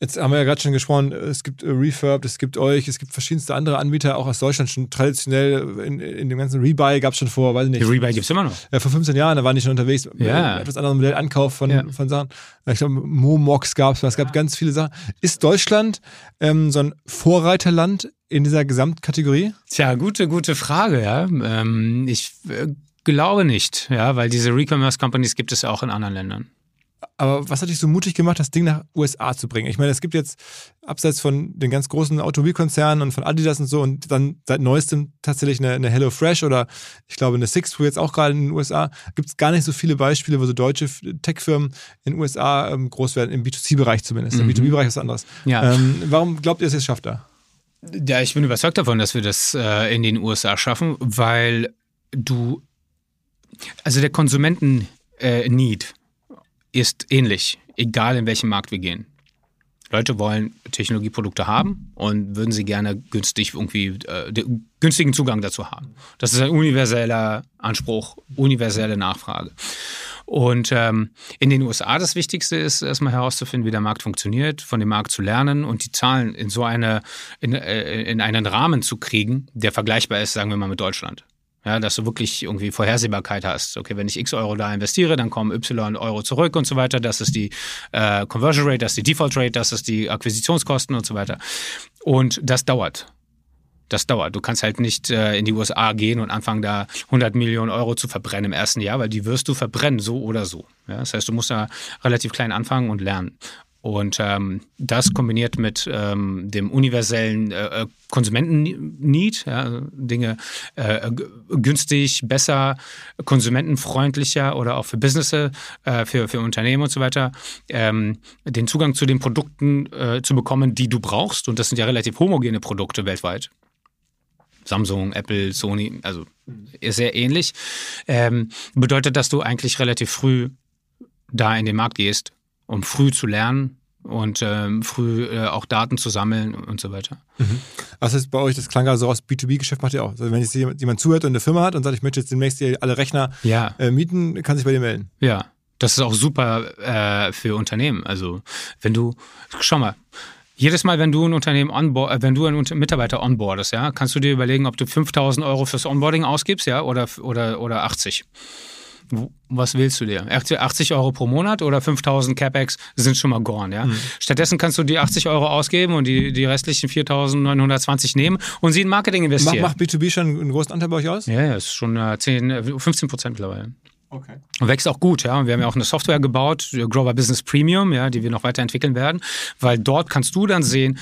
Jetzt haben wir ja gerade schon gesprochen, es gibt äh, Refurb, es gibt euch, es gibt verschiedenste andere Anbieter, auch aus Deutschland schon traditionell in, in dem ganzen Rebuy gab es schon vor, weiß ich nicht. Die Rebuy gibt es immer noch. Ja, vor 15 Jahren, da waren die schon unterwegs ja. etwas anderem Modell, Ankauf von, ja. von Sachen. Ich glaube, Momox gab es, es gab ganz viele Sachen. Ist Deutschland ähm, so ein Vorreiterland in dieser Gesamtkategorie? Tja, gute, gute Frage, ja. Ähm, ich äh, glaube nicht, ja, weil diese Recommerce-Companies gibt es ja auch in anderen Ländern. Aber was hat dich so mutig gemacht, das Ding nach USA zu bringen? Ich meine, es gibt jetzt abseits von den ganz großen Automobilkonzernen und von Adidas und so und dann seit neuestem tatsächlich eine, eine Hello Fresh oder ich glaube eine Six, jetzt auch gerade in den USA gibt es gar nicht so viele Beispiele, wo so deutsche Tech-Firmen in den USA ähm, groß werden, im B2C-Bereich zumindest. Mhm. Im B2B-Bereich ist anderes. Ja. Ähm, warum glaubt ihr, dass ihr es schafft da? Ja, ich bin überzeugt davon, dass wir das äh, in den USA schaffen, weil du, also der Konsumenten-Need, äh, ist ähnlich, egal in welchen Markt wir gehen. Leute wollen Technologieprodukte haben und würden sie gerne günstig irgendwie äh, günstigen Zugang dazu haben. Das ist ein universeller Anspruch, universelle Nachfrage. Und ähm, in den USA das Wichtigste ist erstmal herauszufinden, wie der Markt funktioniert, von dem Markt zu lernen und die Zahlen in so eine in, äh, in einen Rahmen zu kriegen, der vergleichbar ist, sagen wir mal, mit Deutschland. Ja, dass du wirklich irgendwie Vorhersehbarkeit hast. Okay, wenn ich x Euro da investiere, dann kommen y Euro zurück und so weiter. Das ist die äh, Conversion Rate, das ist die Default Rate, das ist die Akquisitionskosten und so weiter. Und das dauert. Das dauert. Du kannst halt nicht äh, in die USA gehen und anfangen, da 100 Millionen Euro zu verbrennen im ersten Jahr, weil die wirst du verbrennen, so oder so. Ja, das heißt, du musst da relativ klein anfangen und lernen. Und ähm, das kombiniert mit ähm, dem universellen äh, äh Konsumenten-Need, ja, also Dinge äh, günstig, besser, konsumentenfreundlicher oder auch für Business, äh, für, für Unternehmen und so weiter, ähm, den Zugang zu den Produkten äh, zu bekommen, die du brauchst. Und das sind ja relativ homogene Produkte weltweit. Samsung, Apple, Sony, also sehr ähnlich. Ähm, bedeutet, dass du eigentlich relativ früh da in den Markt gehst um früh zu lernen und ähm, früh äh, auch Daten zu sammeln und so weiter. Mhm. Was heißt bei euch, das klang also aus B2B-Geschäft macht ihr auch. Also wenn jetzt jemand, jemand zuhört und eine Firma hat und sagt, ich möchte jetzt demnächst hier alle Rechner ja. äh, mieten, kann sich bei dir melden. Ja, das ist auch super äh, für Unternehmen. Also wenn du, schau mal, jedes Mal, wenn du ein Unternehmen onboard, äh, wenn du einen Mitarbeiter onboardest, ja, kannst du dir überlegen, ob du 5000 Euro fürs Onboarding ausgibst, ja, oder, oder, oder 80 was willst du dir? 80 Euro pro Monat oder 5000 CapEx sind schon mal gone, ja? Mhm. Stattdessen kannst du die 80 Euro ausgeben und die, die restlichen 4920 nehmen und sie in Marketing investieren. Macht B2B schon einen großen Anteil bei euch aus? Ja, ja, ist schon 10, 15 Prozent mittlerweile. Okay. Und wächst auch gut, ja. Und wir haben ja auch eine Software gebaut, Grover Business Premium, ja, die wir noch weiterentwickeln werden, weil dort kannst du dann sehen,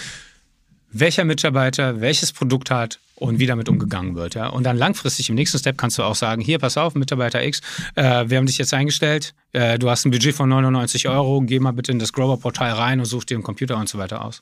welcher Mitarbeiter welches Produkt hat und wie damit umgegangen wird. Ja? Und dann langfristig im nächsten Step kannst du auch sagen, hier, pass auf, Mitarbeiter X, äh, wir haben dich jetzt eingestellt, äh, du hast ein Budget von 99 Euro, geh mal bitte in das Grover-Portal rein und such dir einen Computer und so weiter aus.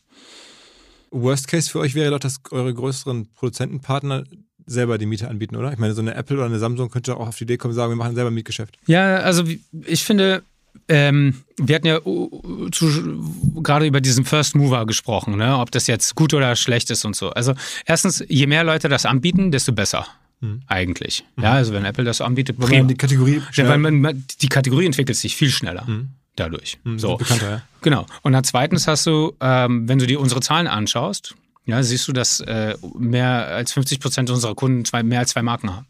Worst Case für euch wäre doch, dass eure größeren Produzentenpartner selber die Miete anbieten, oder? Ich meine, so eine Apple oder eine Samsung könnte auch auf die Idee kommen und sagen, wir machen selber ein Mietgeschäft. Ja, also ich finde, ähm, wir hatten ja uh, zu, gerade über diesen First Mover gesprochen, ne? ob das jetzt gut oder schlecht ist und so. Also erstens, je mehr Leute das anbieten, desto besser. Hm. Eigentlich. Mhm. Ja, also wenn Apple das anbietet, weil man die Kategorie, ja, weil man, die Kategorie entwickelt sich viel schneller. Mhm. Dadurch. Mhm, so. Bekannter, ja. Genau. Und dann zweitens hast du, ähm, wenn du dir unsere Zahlen anschaust, ja, siehst du, dass äh, mehr als 50 Prozent unserer Kunden zwei, mehr als zwei Marken haben.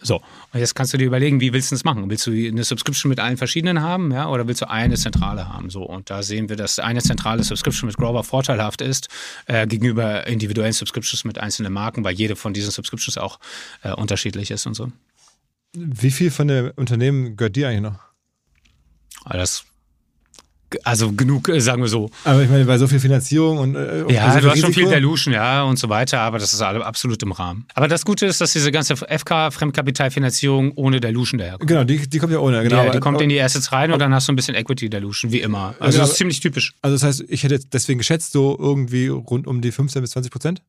So, und jetzt kannst du dir überlegen, wie willst du das machen? Willst du eine Subscription mit allen verschiedenen haben, ja, oder willst du eine zentrale haben? So, und da sehen wir, dass eine zentrale Subscription mit Grover vorteilhaft ist äh, gegenüber individuellen Subscriptions mit einzelnen Marken, weil jede von diesen Subscriptions auch äh, unterschiedlich ist und so. Wie viel von den Unternehmen gehört dir eigentlich noch? Das also genug, äh, sagen wir so. Aber ich meine, bei so viel Finanzierung und äh, ja, so du hast schon viel Dilution, ja und so weiter, aber das ist absolut im Rahmen. Aber das Gute ist, dass diese ganze FK Fremdkapitalfinanzierung ohne Dilution daherkommt. Genau, die, die kommt ja ohne, genau. Ja, die kommt in die Assets rein und dann hast du ein bisschen Equity Dilution, wie immer. Also genau, das ist ziemlich typisch. Also das heißt, ich hätte deswegen geschätzt, so irgendwie rund um die 15 bis 20 Prozent?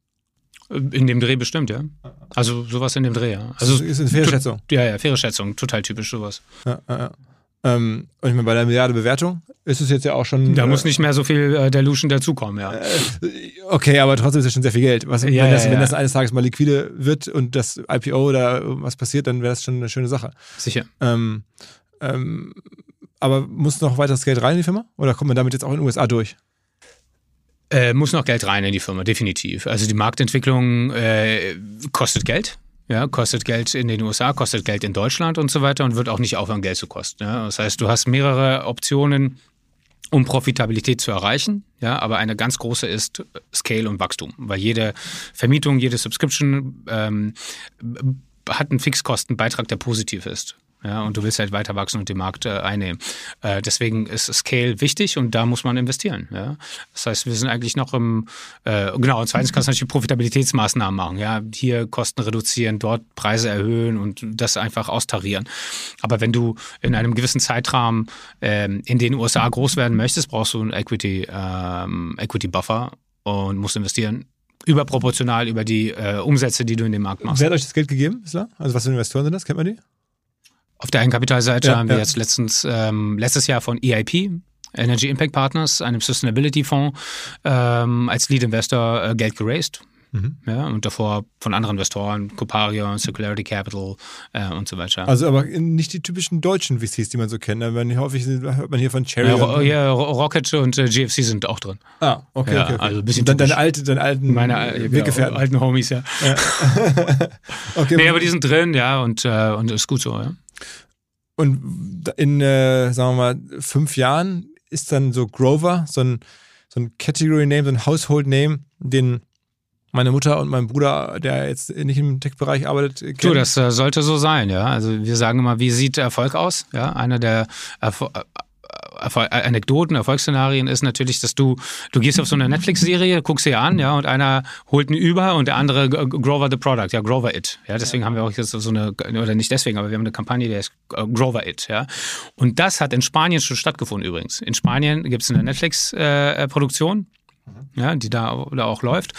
In dem Dreh bestimmt, ja. Also sowas in dem Dreh, ja. Also das ist eine faire Schätzung. Ja, ja, faire Schätzung, total typisch sowas. Ja, ja, ja. Ähm, und ich meine, bei der Milliarde Bewertung ist es jetzt ja auch schon. Da äh, muss nicht mehr so viel äh, Dilution dazukommen, ja. Äh, okay, aber trotzdem ist es schon sehr viel Geld. Was, ja, wenn, das, ja, wenn das eines Tages mal liquide wird und das IPO oder was passiert, dann wäre das schon eine schöne Sache. Sicher. Ähm, ähm, aber muss noch weiteres Geld rein in die Firma? Oder kommt man damit jetzt auch in den USA durch? Äh, muss noch Geld rein in die Firma, definitiv. Also die Marktentwicklung äh, kostet Geld. Ja, kostet Geld in den USA, kostet Geld in Deutschland und so weiter und wird auch nicht aufhören, Geld zu kosten. Ja? Das heißt, du hast mehrere Optionen, um Profitabilität zu erreichen. Ja, aber eine ganz große ist Scale und Wachstum, weil jede Vermietung, jede Subscription ähm, hat einen Fixkostenbeitrag, der positiv ist. Ja, und du willst halt weiter wachsen und den Markt äh, einnehmen. Äh, deswegen ist Scale wichtig und da muss man investieren. Ja? Das heißt, wir sind eigentlich noch im, äh, genau, und zweitens kannst du natürlich Profitabilitätsmaßnahmen machen. Ja? Hier Kosten reduzieren, dort Preise erhöhen und das einfach austarieren. Aber wenn du in einem gewissen Zeitrahmen ähm, in den USA groß werden möchtest, brauchst du einen Equity, ähm, Equity Buffer und musst investieren überproportional über die äh, Umsätze, die du in dem Markt machst. Wer hat euch das Geld gegeben, Isla? Also was für Investoren sind das? Kennt man die? Auf der Eigenkapitalseite ja, haben wir jetzt letztens, ähm, letztes Jahr von EIP, Energy Impact Partners, einem Sustainability-Fonds, ähm, als Lead Investor äh, Geld geraced. Mhm. Ja, und davor von anderen Investoren, Coparion, Circularity Capital äh, und so weiter. Also aber nicht die typischen deutschen VCs, die man so kennt. Man, häufig hört man hier von Cherry. Ja, Ro ja Rocket und äh, GFC sind auch drin. Ah, okay, ja, okay, okay. Also ein bisschen dann deine, alte, deine alten Meine äh, Weggefährten. Alten Homies, ja. okay, nee, aber die sind drin, ja, und, äh, und ist gut so, ja. Und in, äh, sagen wir mal, fünf Jahren ist dann so Grover, so ein, so ein Category Name, so ein Household Name, den meine Mutter und mein Bruder, der jetzt nicht im Tech-Bereich arbeitet, kennen. Du, das äh, sollte so sein, ja. Also wir sagen immer, wie sieht Erfolg aus? Ja, einer der Erfol Erfolg, Anekdoten, Erfolgsszenarien ist natürlich, dass du, du gehst auf so eine Netflix-Serie, guckst sie an, ja, und einer holt einen über und der andere Grover the Product, ja, Grover It. Ja, deswegen ja. haben wir auch jetzt so eine, oder nicht deswegen, aber wir haben eine Kampagne, die heißt äh, Grover It, ja. Und das hat in Spanien schon stattgefunden übrigens. In Spanien gibt es eine Netflix-Produktion, äh, mhm. ja, die da, da auch läuft.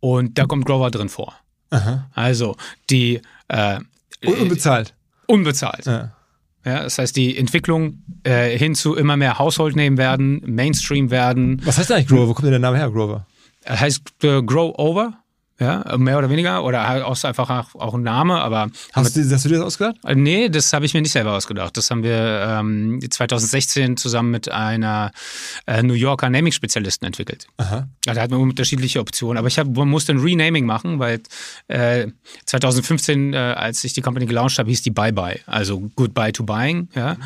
Und da kommt Grover drin vor. Aha. Also die äh, unbezahlt. Unbezahlt. Ja. Ja, das heißt, die Entwicklung äh, hin zu immer mehr Household Name werden, Mainstream werden. Was heißt eigentlich Grover? Wo kommt denn der Name her, Grover? Er heißt äh, Grow Over. Ja, mehr oder weniger. Oder halt auch einfach auch ein Name, aber. Hast, du, hast du dir das ausgedacht? Äh, nee, das habe ich mir nicht selber ausgedacht. Das haben wir ähm, 2016 zusammen mit einer äh, New Yorker Naming-Spezialisten entwickelt. Aha. Also da hatten wir unterschiedliche Optionen. Aber ich hab, man musste ein Renaming machen, weil äh, 2015, äh, als ich die Company gelauncht habe, hieß die Bye Bye. Also Goodbye to Buying. Ja.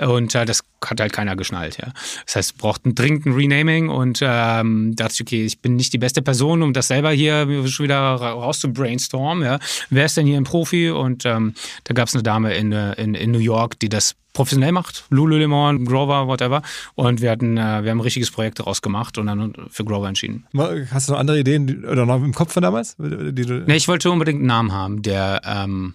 Und äh, das hat halt keiner geschnallt, ja. Das heißt, braucht ein dringend ein Renaming und ähm, dachte ich, okay, ich bin nicht die beste Person, um das selber hier schon wieder raus zu brainstormen, ja. Wer ist denn hier ein Profi? Und ähm, da gab es eine Dame in, in, in New York, die das professionell macht, Lululemon, Grover, whatever. Und wir hatten, äh, wir haben ein richtiges Projekt daraus gemacht und dann für Grover entschieden. Hast du noch andere Ideen oder noch im Kopf von damals? nee, ich wollte unbedingt einen Namen haben, der ähm,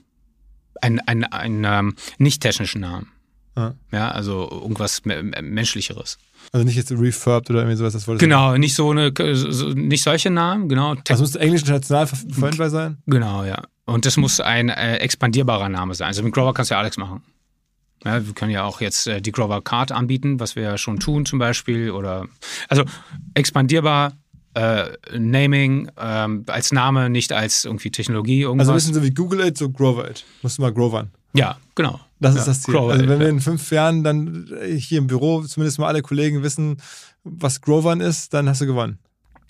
ein, ein, ein, ein ähm, nicht technischen Namen. Ah. Ja, also irgendwas menschlicheres. Also nicht jetzt Refurbed oder irgendwie sowas, das wollte Genau, nicht so eine, so, nicht solche Namen, genau. Das also muss englisch international verwendbar sein? Genau, ja. Und das muss ein äh, expandierbarer Name sein. Also mit Grover kannst du ja alles machen. Ja, wir können ja auch jetzt äh, die Grover Card anbieten, was wir ja schon tun zum Beispiel. Oder also expandierbar, äh, Naming ähm, als Name, nicht als irgendwie Technologie. Irgendwas. Also ein bisschen so wie Google It, so Grover It. Musst du mal Grovern. Ja, genau. Das ja, ist das Ziel. Grover also wenn wir in fünf Jahren dann hier im Büro zumindest mal alle Kollegen wissen, was Grovern ist, dann hast du gewonnen.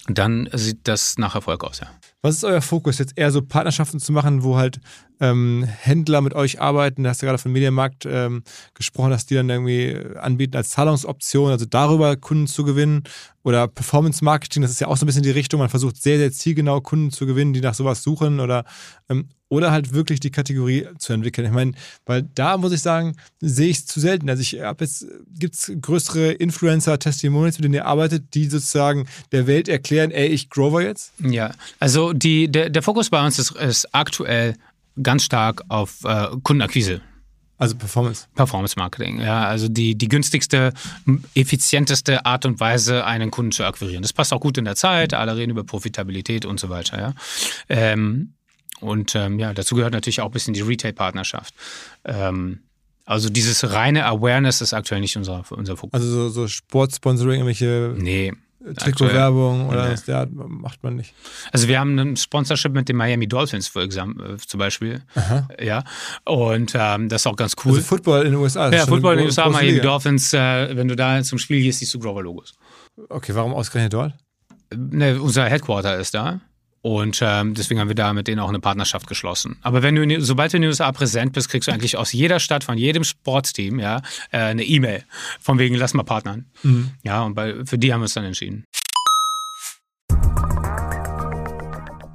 Dann sieht das nach Erfolg aus, ja. Was ist euer Fokus? Jetzt eher so Partnerschaften zu machen, wo halt ähm, Händler mit euch arbeiten? Da hast du gerade von Medienmarkt ähm, gesprochen, dass die dann irgendwie anbieten als Zahlungsoption, also darüber Kunden zu gewinnen. Oder Performance Marketing, das ist ja auch so ein bisschen die Richtung. Man versucht sehr, sehr zielgenau Kunden zu gewinnen, die nach sowas suchen. Oder, ähm, oder halt wirklich die Kategorie zu entwickeln. Ich meine, weil da muss ich sagen, sehe ich es zu selten. Also ich habe jetzt, gibt es größere Influencer-Testimonials, mit denen ihr arbeitet, die sozusagen der Welt erklären, ey, ich Grover jetzt? Ja, also die, der, der Fokus bei uns ist, ist aktuell ganz stark auf äh, Kundenakquise. Also Performance. Performance Marketing, ja. Also die, die günstigste, effizienteste Art und Weise, einen Kunden zu akquirieren. Das passt auch gut in der Zeit. Alle reden über Profitabilität und so weiter, ja. Ähm, und ähm, ja, dazu gehört natürlich auch ein bisschen die Retail-Partnerschaft. Ähm, also dieses reine Awareness ist aktuell nicht unser, unser Fokus. Also so, so Sportsponsoring, irgendwelche. Nee, Trikotwerbung oder nee. der macht man nicht. Also wir haben ein Sponsorship mit den Miami Dolphins für Exam, äh, zum Beispiel. Aha. Ja. Und ähm, das ist auch ganz cool. Also Football in den USA. Ja, Football in den USA, Miami Liga. Dolphins, äh, wenn du da zum Spiel gehst, siehst du Grover-Logos. Okay, warum ausgerechnet dort? Ne, unser Headquarter ist da. Und ähm, deswegen haben wir da mit denen auch eine Partnerschaft geschlossen. Aber wenn du, sobald du in den USA präsent bist, kriegst du eigentlich aus jeder Stadt, von jedem Sportsteam, ja, äh, eine E-Mail. Von wegen, lass mal partnern. Mhm. Ja, und bei, für die haben wir uns dann entschieden.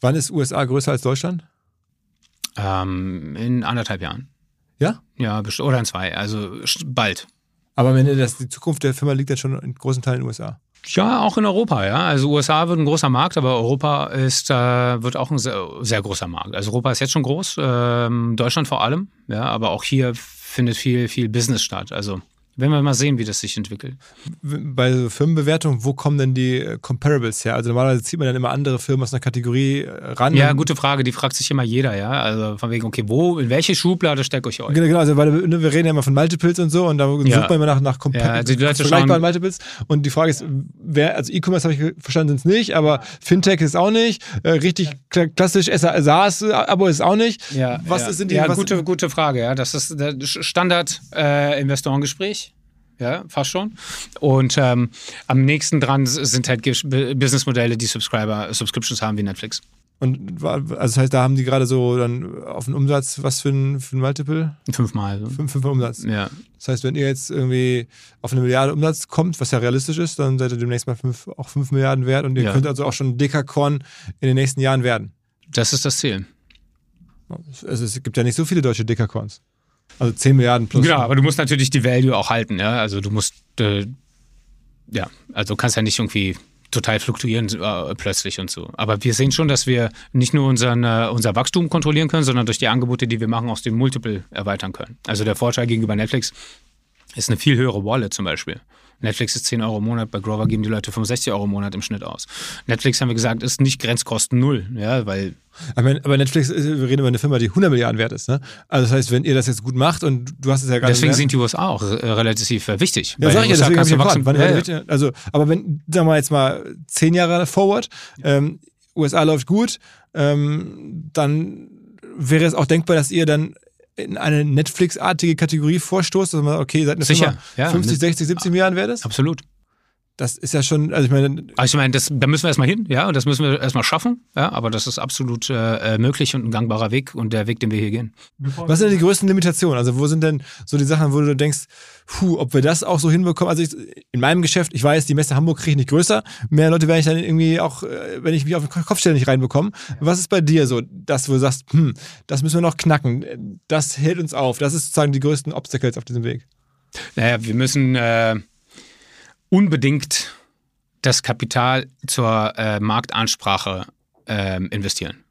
Wann ist USA größer als Deutschland? Ähm, in anderthalb Jahren. Ja? Ja, oder in zwei. Also bald. Aber wenn das, die Zukunft der Firma liegt ja schon in großen Teilen in den USA. Ja, auch in Europa, ja. Also USA wird ein großer Markt, aber Europa ist, äh, wird auch ein sehr, sehr, großer Markt. Also Europa ist jetzt schon groß, ähm, Deutschland vor allem, ja, aber auch hier findet viel, viel Business statt. Also werden wir mal sehen, wie das sich entwickelt. Bei so Firmenbewertung, wo kommen denn die äh, Comparables her? Also normalerweise zieht man dann immer andere Firmen aus einer Kategorie äh, ran. Ja, gute Frage, die fragt sich immer jeder, ja. Also von wegen, okay, wo, in welche Schublade steckt euch euch? Genau, genau, also weil ne, wir reden ja immer von Multiples und so und da ja. sucht man immer nach, nach Compa ja, also die Leute vergleichbaren Multiples. Und die Frage ist, wer, also E-Commerce habe ich verstanden, sind es nicht, aber Fintech ist auch nicht. Äh, richtig klassisch SaaS-Abo ist auch nicht. Ja, was ja. sind die? Ja, gute, gute Frage, ja. Das ist das Standard-Investorengespräch. Ja, fast schon. Und ähm, am nächsten dran sind halt Businessmodelle, die Subscriber, Subscriptions haben wie Netflix. Und also das heißt, da haben die gerade so dann auf den Umsatz, was für ein, für ein Multiple? Fünfmal. Fünf, fünfmal Umsatz. Ja. Das heißt, wenn ihr jetzt irgendwie auf eine Milliarde Umsatz kommt, was ja realistisch ist, dann seid ihr demnächst mal fünf, auch fünf Milliarden wert und ihr ja. könnt also auch schon Dekakorn in den nächsten Jahren werden. Das ist das Ziel. Also es gibt ja nicht so viele deutsche Dekakorns. Also 10 Milliarden plus. Genau, aber du musst natürlich die Value auch halten, ja. Also du musst, äh, ja, also kannst ja nicht irgendwie total fluktuieren äh, plötzlich und so. Aber wir sehen schon, dass wir nicht nur unseren, äh, unser Wachstum kontrollieren können, sondern durch die Angebote, die wir machen, auch den Multiple erweitern können. Also der Vorteil gegenüber Netflix ist eine viel höhere Wallet zum Beispiel. Netflix ist 10 Euro im Monat, bei Grover geben die Leute 65 Euro im Monat im Schnitt aus. Netflix, haben wir gesagt, ist nicht Grenzkosten null, ja, weil Aber, Netflix, ist- wir reden über eine Firma, die 100 Milliarden wert ist. Ne? Also das heißt, wenn ihr das jetzt gut macht und du hast es ja gerade deswegen sind die USA auch äh, relativ äh, wichtig. Ja, sag ich ja, deswegen kannst du wachsen. Wann Ja, ja. Also, aber wenn, sagen wir mal jetzt mal zehn Jahre forward, ähm, USA läuft gut, ähm, dann wäre es auch denkbar, dass ihr dann in eine Netflix-artige Kategorie vorstoßt, dass man okay, eine Sicher, ja. 50, 60, 70 Milliarden wert ist. Absolut. Das ist ja schon, also ich meine, Also ich meine, das, da müssen wir erstmal hin, ja, und das müssen wir erstmal schaffen, ja, aber das ist absolut äh, äh, möglich und ein gangbarer Weg und der Weg, den wir hier gehen. was sind denn die größten Limitationen? Also wo sind denn so die Sachen, wo du denkst, puh, ob wir das auch so hinbekommen? Also ich, in meinem Geschäft, ich weiß, die Messe Hamburg kriege ich nicht größer. Mehr Leute werde ich dann irgendwie auch, äh, wenn ich mich auf den Kopf stelle, nicht reinbekommen. Was ist bei dir so, das, wo du sagst, hm, das müssen wir noch knacken, das hält uns auf, das ist sozusagen die größten Obstacles auf diesem Weg. Naja, wir müssen äh, unbedingt das Kapital zur äh, Marktansprache ähm, investieren.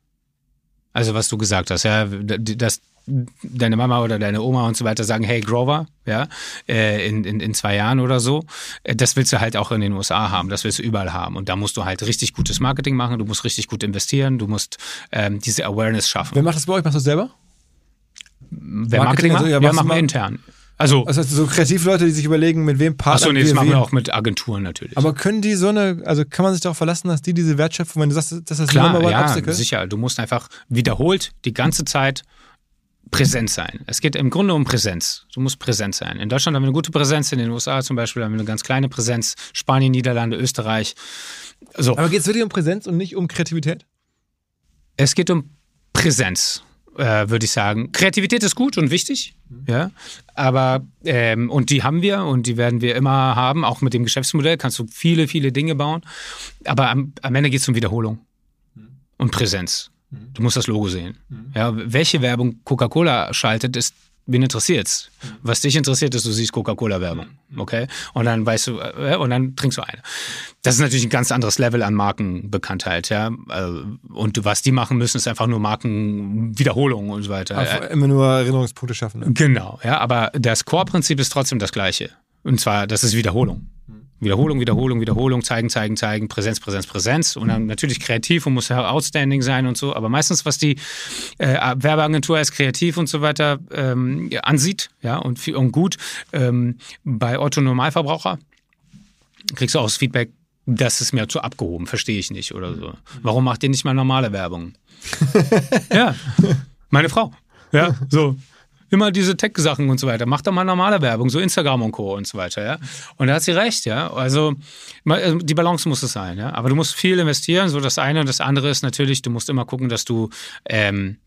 Also was du gesagt hast, ja, dass deine Mama oder deine Oma und so weiter sagen, hey Grover, ja, äh, in, in, in zwei Jahren oder so, äh, das willst du halt auch in den USA haben, das willst du überall haben. Und da musst du halt richtig gutes Marketing machen, du musst richtig gut investieren, du musst ähm, diese Awareness schaffen. Wer macht das bei euch? Machst du das selber? Wer Marketing, Marketing macht, also, ja, ja, machen wir intern. Also, Also so Kreativleute, die sich überlegen, mit wem partnern achso, nee, das machen wir auch mit Agenturen natürlich. Aber können die so eine, also kann man sich darauf verlassen, dass die diese Wertschöpfung, wenn du sagst, das ist Klar, Number One ja, Obstacle? sicher. Du musst einfach wiederholt die ganze Zeit präsent sein. Es geht im Grunde um Präsenz. Du musst präsent sein. In Deutschland haben wir eine gute Präsenz, in den USA zum Beispiel haben wir eine ganz kleine Präsenz. Spanien, Niederlande, Österreich. So, Aber geht es wirklich um Präsenz und nicht um Kreativität? es geht um Präsenz, äh, würde ich sagen. Kreativität ist gut und wichtig, ja. Aber ähm, und die haben wir und die werden wir immer haben. Auch mit dem Geschäftsmodell kannst du viele, viele Dinge bauen. Aber am, am Ende geht es um Wiederholung und Präsenz. Du musst das Logo sehen. Ja, welche Werbung Coca-Cola schaltet, ist wen interessiert's? Was dich interessiert, ist, du siehst Coca-Cola-Werbung, okay? Und dann weißt du, äh, und dann trinkst du eine. Das ist natürlich ein ganz anderes Level an Markenbekanntheit, ja. Äh, Und was die machen müssen, ist einfach nur Markenwiederholung und so weiter. Einfach immer nur Erinnerungspunkte schaffen. Ne? Genau, ja, aber das Core-Prinzip ist trotzdem das gleiche. Und zwar, das ist Wiederholung. Wiederholung, Wiederholung, Wiederholung, zeigen, zeigen, zeigen, Präsenz, Präsenz, Präsenz. Und dann natürlich kreativ und muss outstanding sein und so. Aber meistens, was die äh, Werbeagentur als kreativ und so weiter ähm, ansieht, ja, und, viel- und gut, ähm, bei Otto Normalverbraucher kriegst du auch das Feedback, das ist mir zu abgehoben, verstehe ich nicht oder so. Warum macht ihr nicht mal normale Werbung? ja, meine Frau. Ja, so. Immer diese Tech-Sachen und so weiter. Macht doch mal normale Werbung, so Instagram und Co. und so weiter, ja. Und da hat sie recht, ja. Also äh, die Balance muss es sein, ja. Aber du musst viel investieren, so das eine. Und das andere ist natürlich, du musst immer gucken, dass du ähm,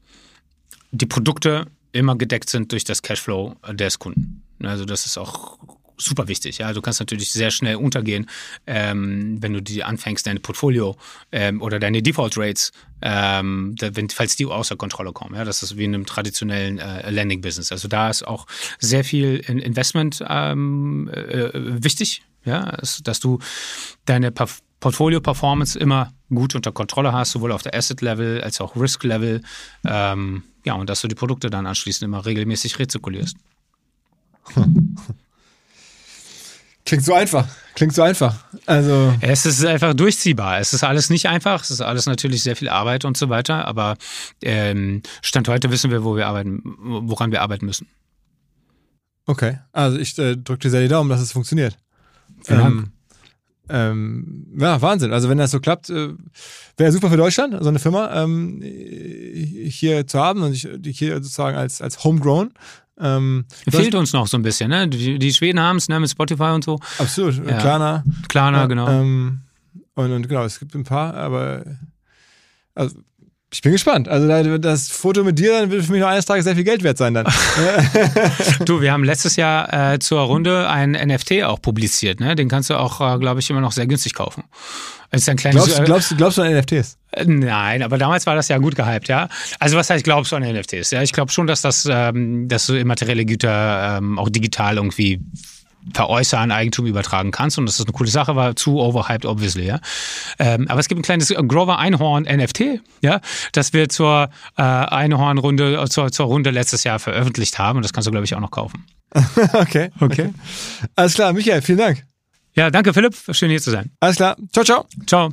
die Produkte immer gedeckt sind durch das Cashflow des Kunden. Also das ist auch super wichtig. Ja, du kannst natürlich sehr schnell untergehen, ähm, wenn du die anfängst, deine Portfolio ähm, oder deine Default Rates, ähm, wenn, falls die außer Kontrolle kommen. Ja, das ist wie in einem traditionellen äh, Landing-Business. Also da ist auch sehr viel in Investment ähm, äh, wichtig. Ja, dass du deine Perf- Portfolio-Performance immer gut unter Kontrolle hast, sowohl auf der Asset-Level als auch Risk-Level. Ähm, ja, und dass du die Produkte dann anschließend immer regelmäßig rezirkulierst. Klingt so einfach. Klingt so einfach. Also, Es ist einfach durchziehbar. Es ist alles nicht einfach. Es ist alles natürlich sehr viel Arbeit und so weiter. Aber ähm, Stand heute wissen wir, wo wir arbeiten, woran wir arbeiten müssen. okay. Also ich äh, drücke dir sehr die Daumen, dass es funktioniert. Vielen Dank. Ähm, ähm, ja, Wahnsinn. Also wenn das so klappt, äh, wäre super für Deutschland, so eine Firma ähm, hier zu haben und ich, hier sozusagen als, als homegrown. Ähm, Fehlt uns noch so ein bisschen. Ne? Die, die Schweden haben es ne, mit Spotify und so. absolut, Ja. Klarna. Klarna, genau. Ähm, und, und genau, es gibt ein paar, aber also, ich bin gespannt. Also da- das Foto mit dir dann wird für mich noch eines Tages sehr viel Geld wert sein dann. Du, wir haben letztes Jahr äh, zur Runde ein NFT auch publiziert. Ne? Den kannst du auch, äh, glaube ich, immer noch sehr günstig kaufen. Ist ein kleines, Glaubst, glaubst, glaubst du an NFTs? Äh, Nein, aber damals war das ja gut gehypt, ja. Also was heißt, glaubst du an NFTs? Ja, ich glaube schon, dass das, ähm, dass du immaterielle Güter ähm, auch digital irgendwie veräußern, Eigentum übertragen kannst und das ist eine coole Sache, war zu overhyped, obviously, ja. Ähm, aber es gibt ein kleines Grover Einhorn NFT, ja, das wir zur äh, Einhorn-Runde, zur, zur Runde letztes Jahr veröffentlicht haben und das kannst du, glaube ich, auch noch kaufen. okay. Okay. Alles klar, Michael, vielen Dank. Ja, danke Philipp, schön hier zu sein. Alles klar. Ciao, ciao. Ciao.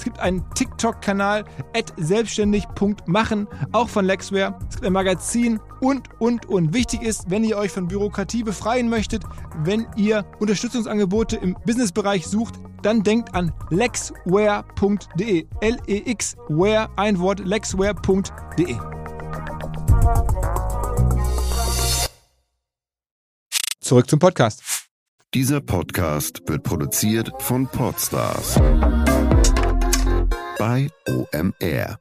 Es gibt einen TikTok-Kanal selbstständig.machen, auch von Lexware. Es gibt ein Magazin und, und, und. Wichtig ist, wenn ihr euch von Bürokratie befreien möchtet, wenn ihr Unterstützungsangebote im Businessbereich sucht, dann denkt an lexware.de. L-E-X-Ware, ein Wort, lexware.de. Zurück zum Podcast. Dieser Podcast wird produziert von Podstars bei OMR.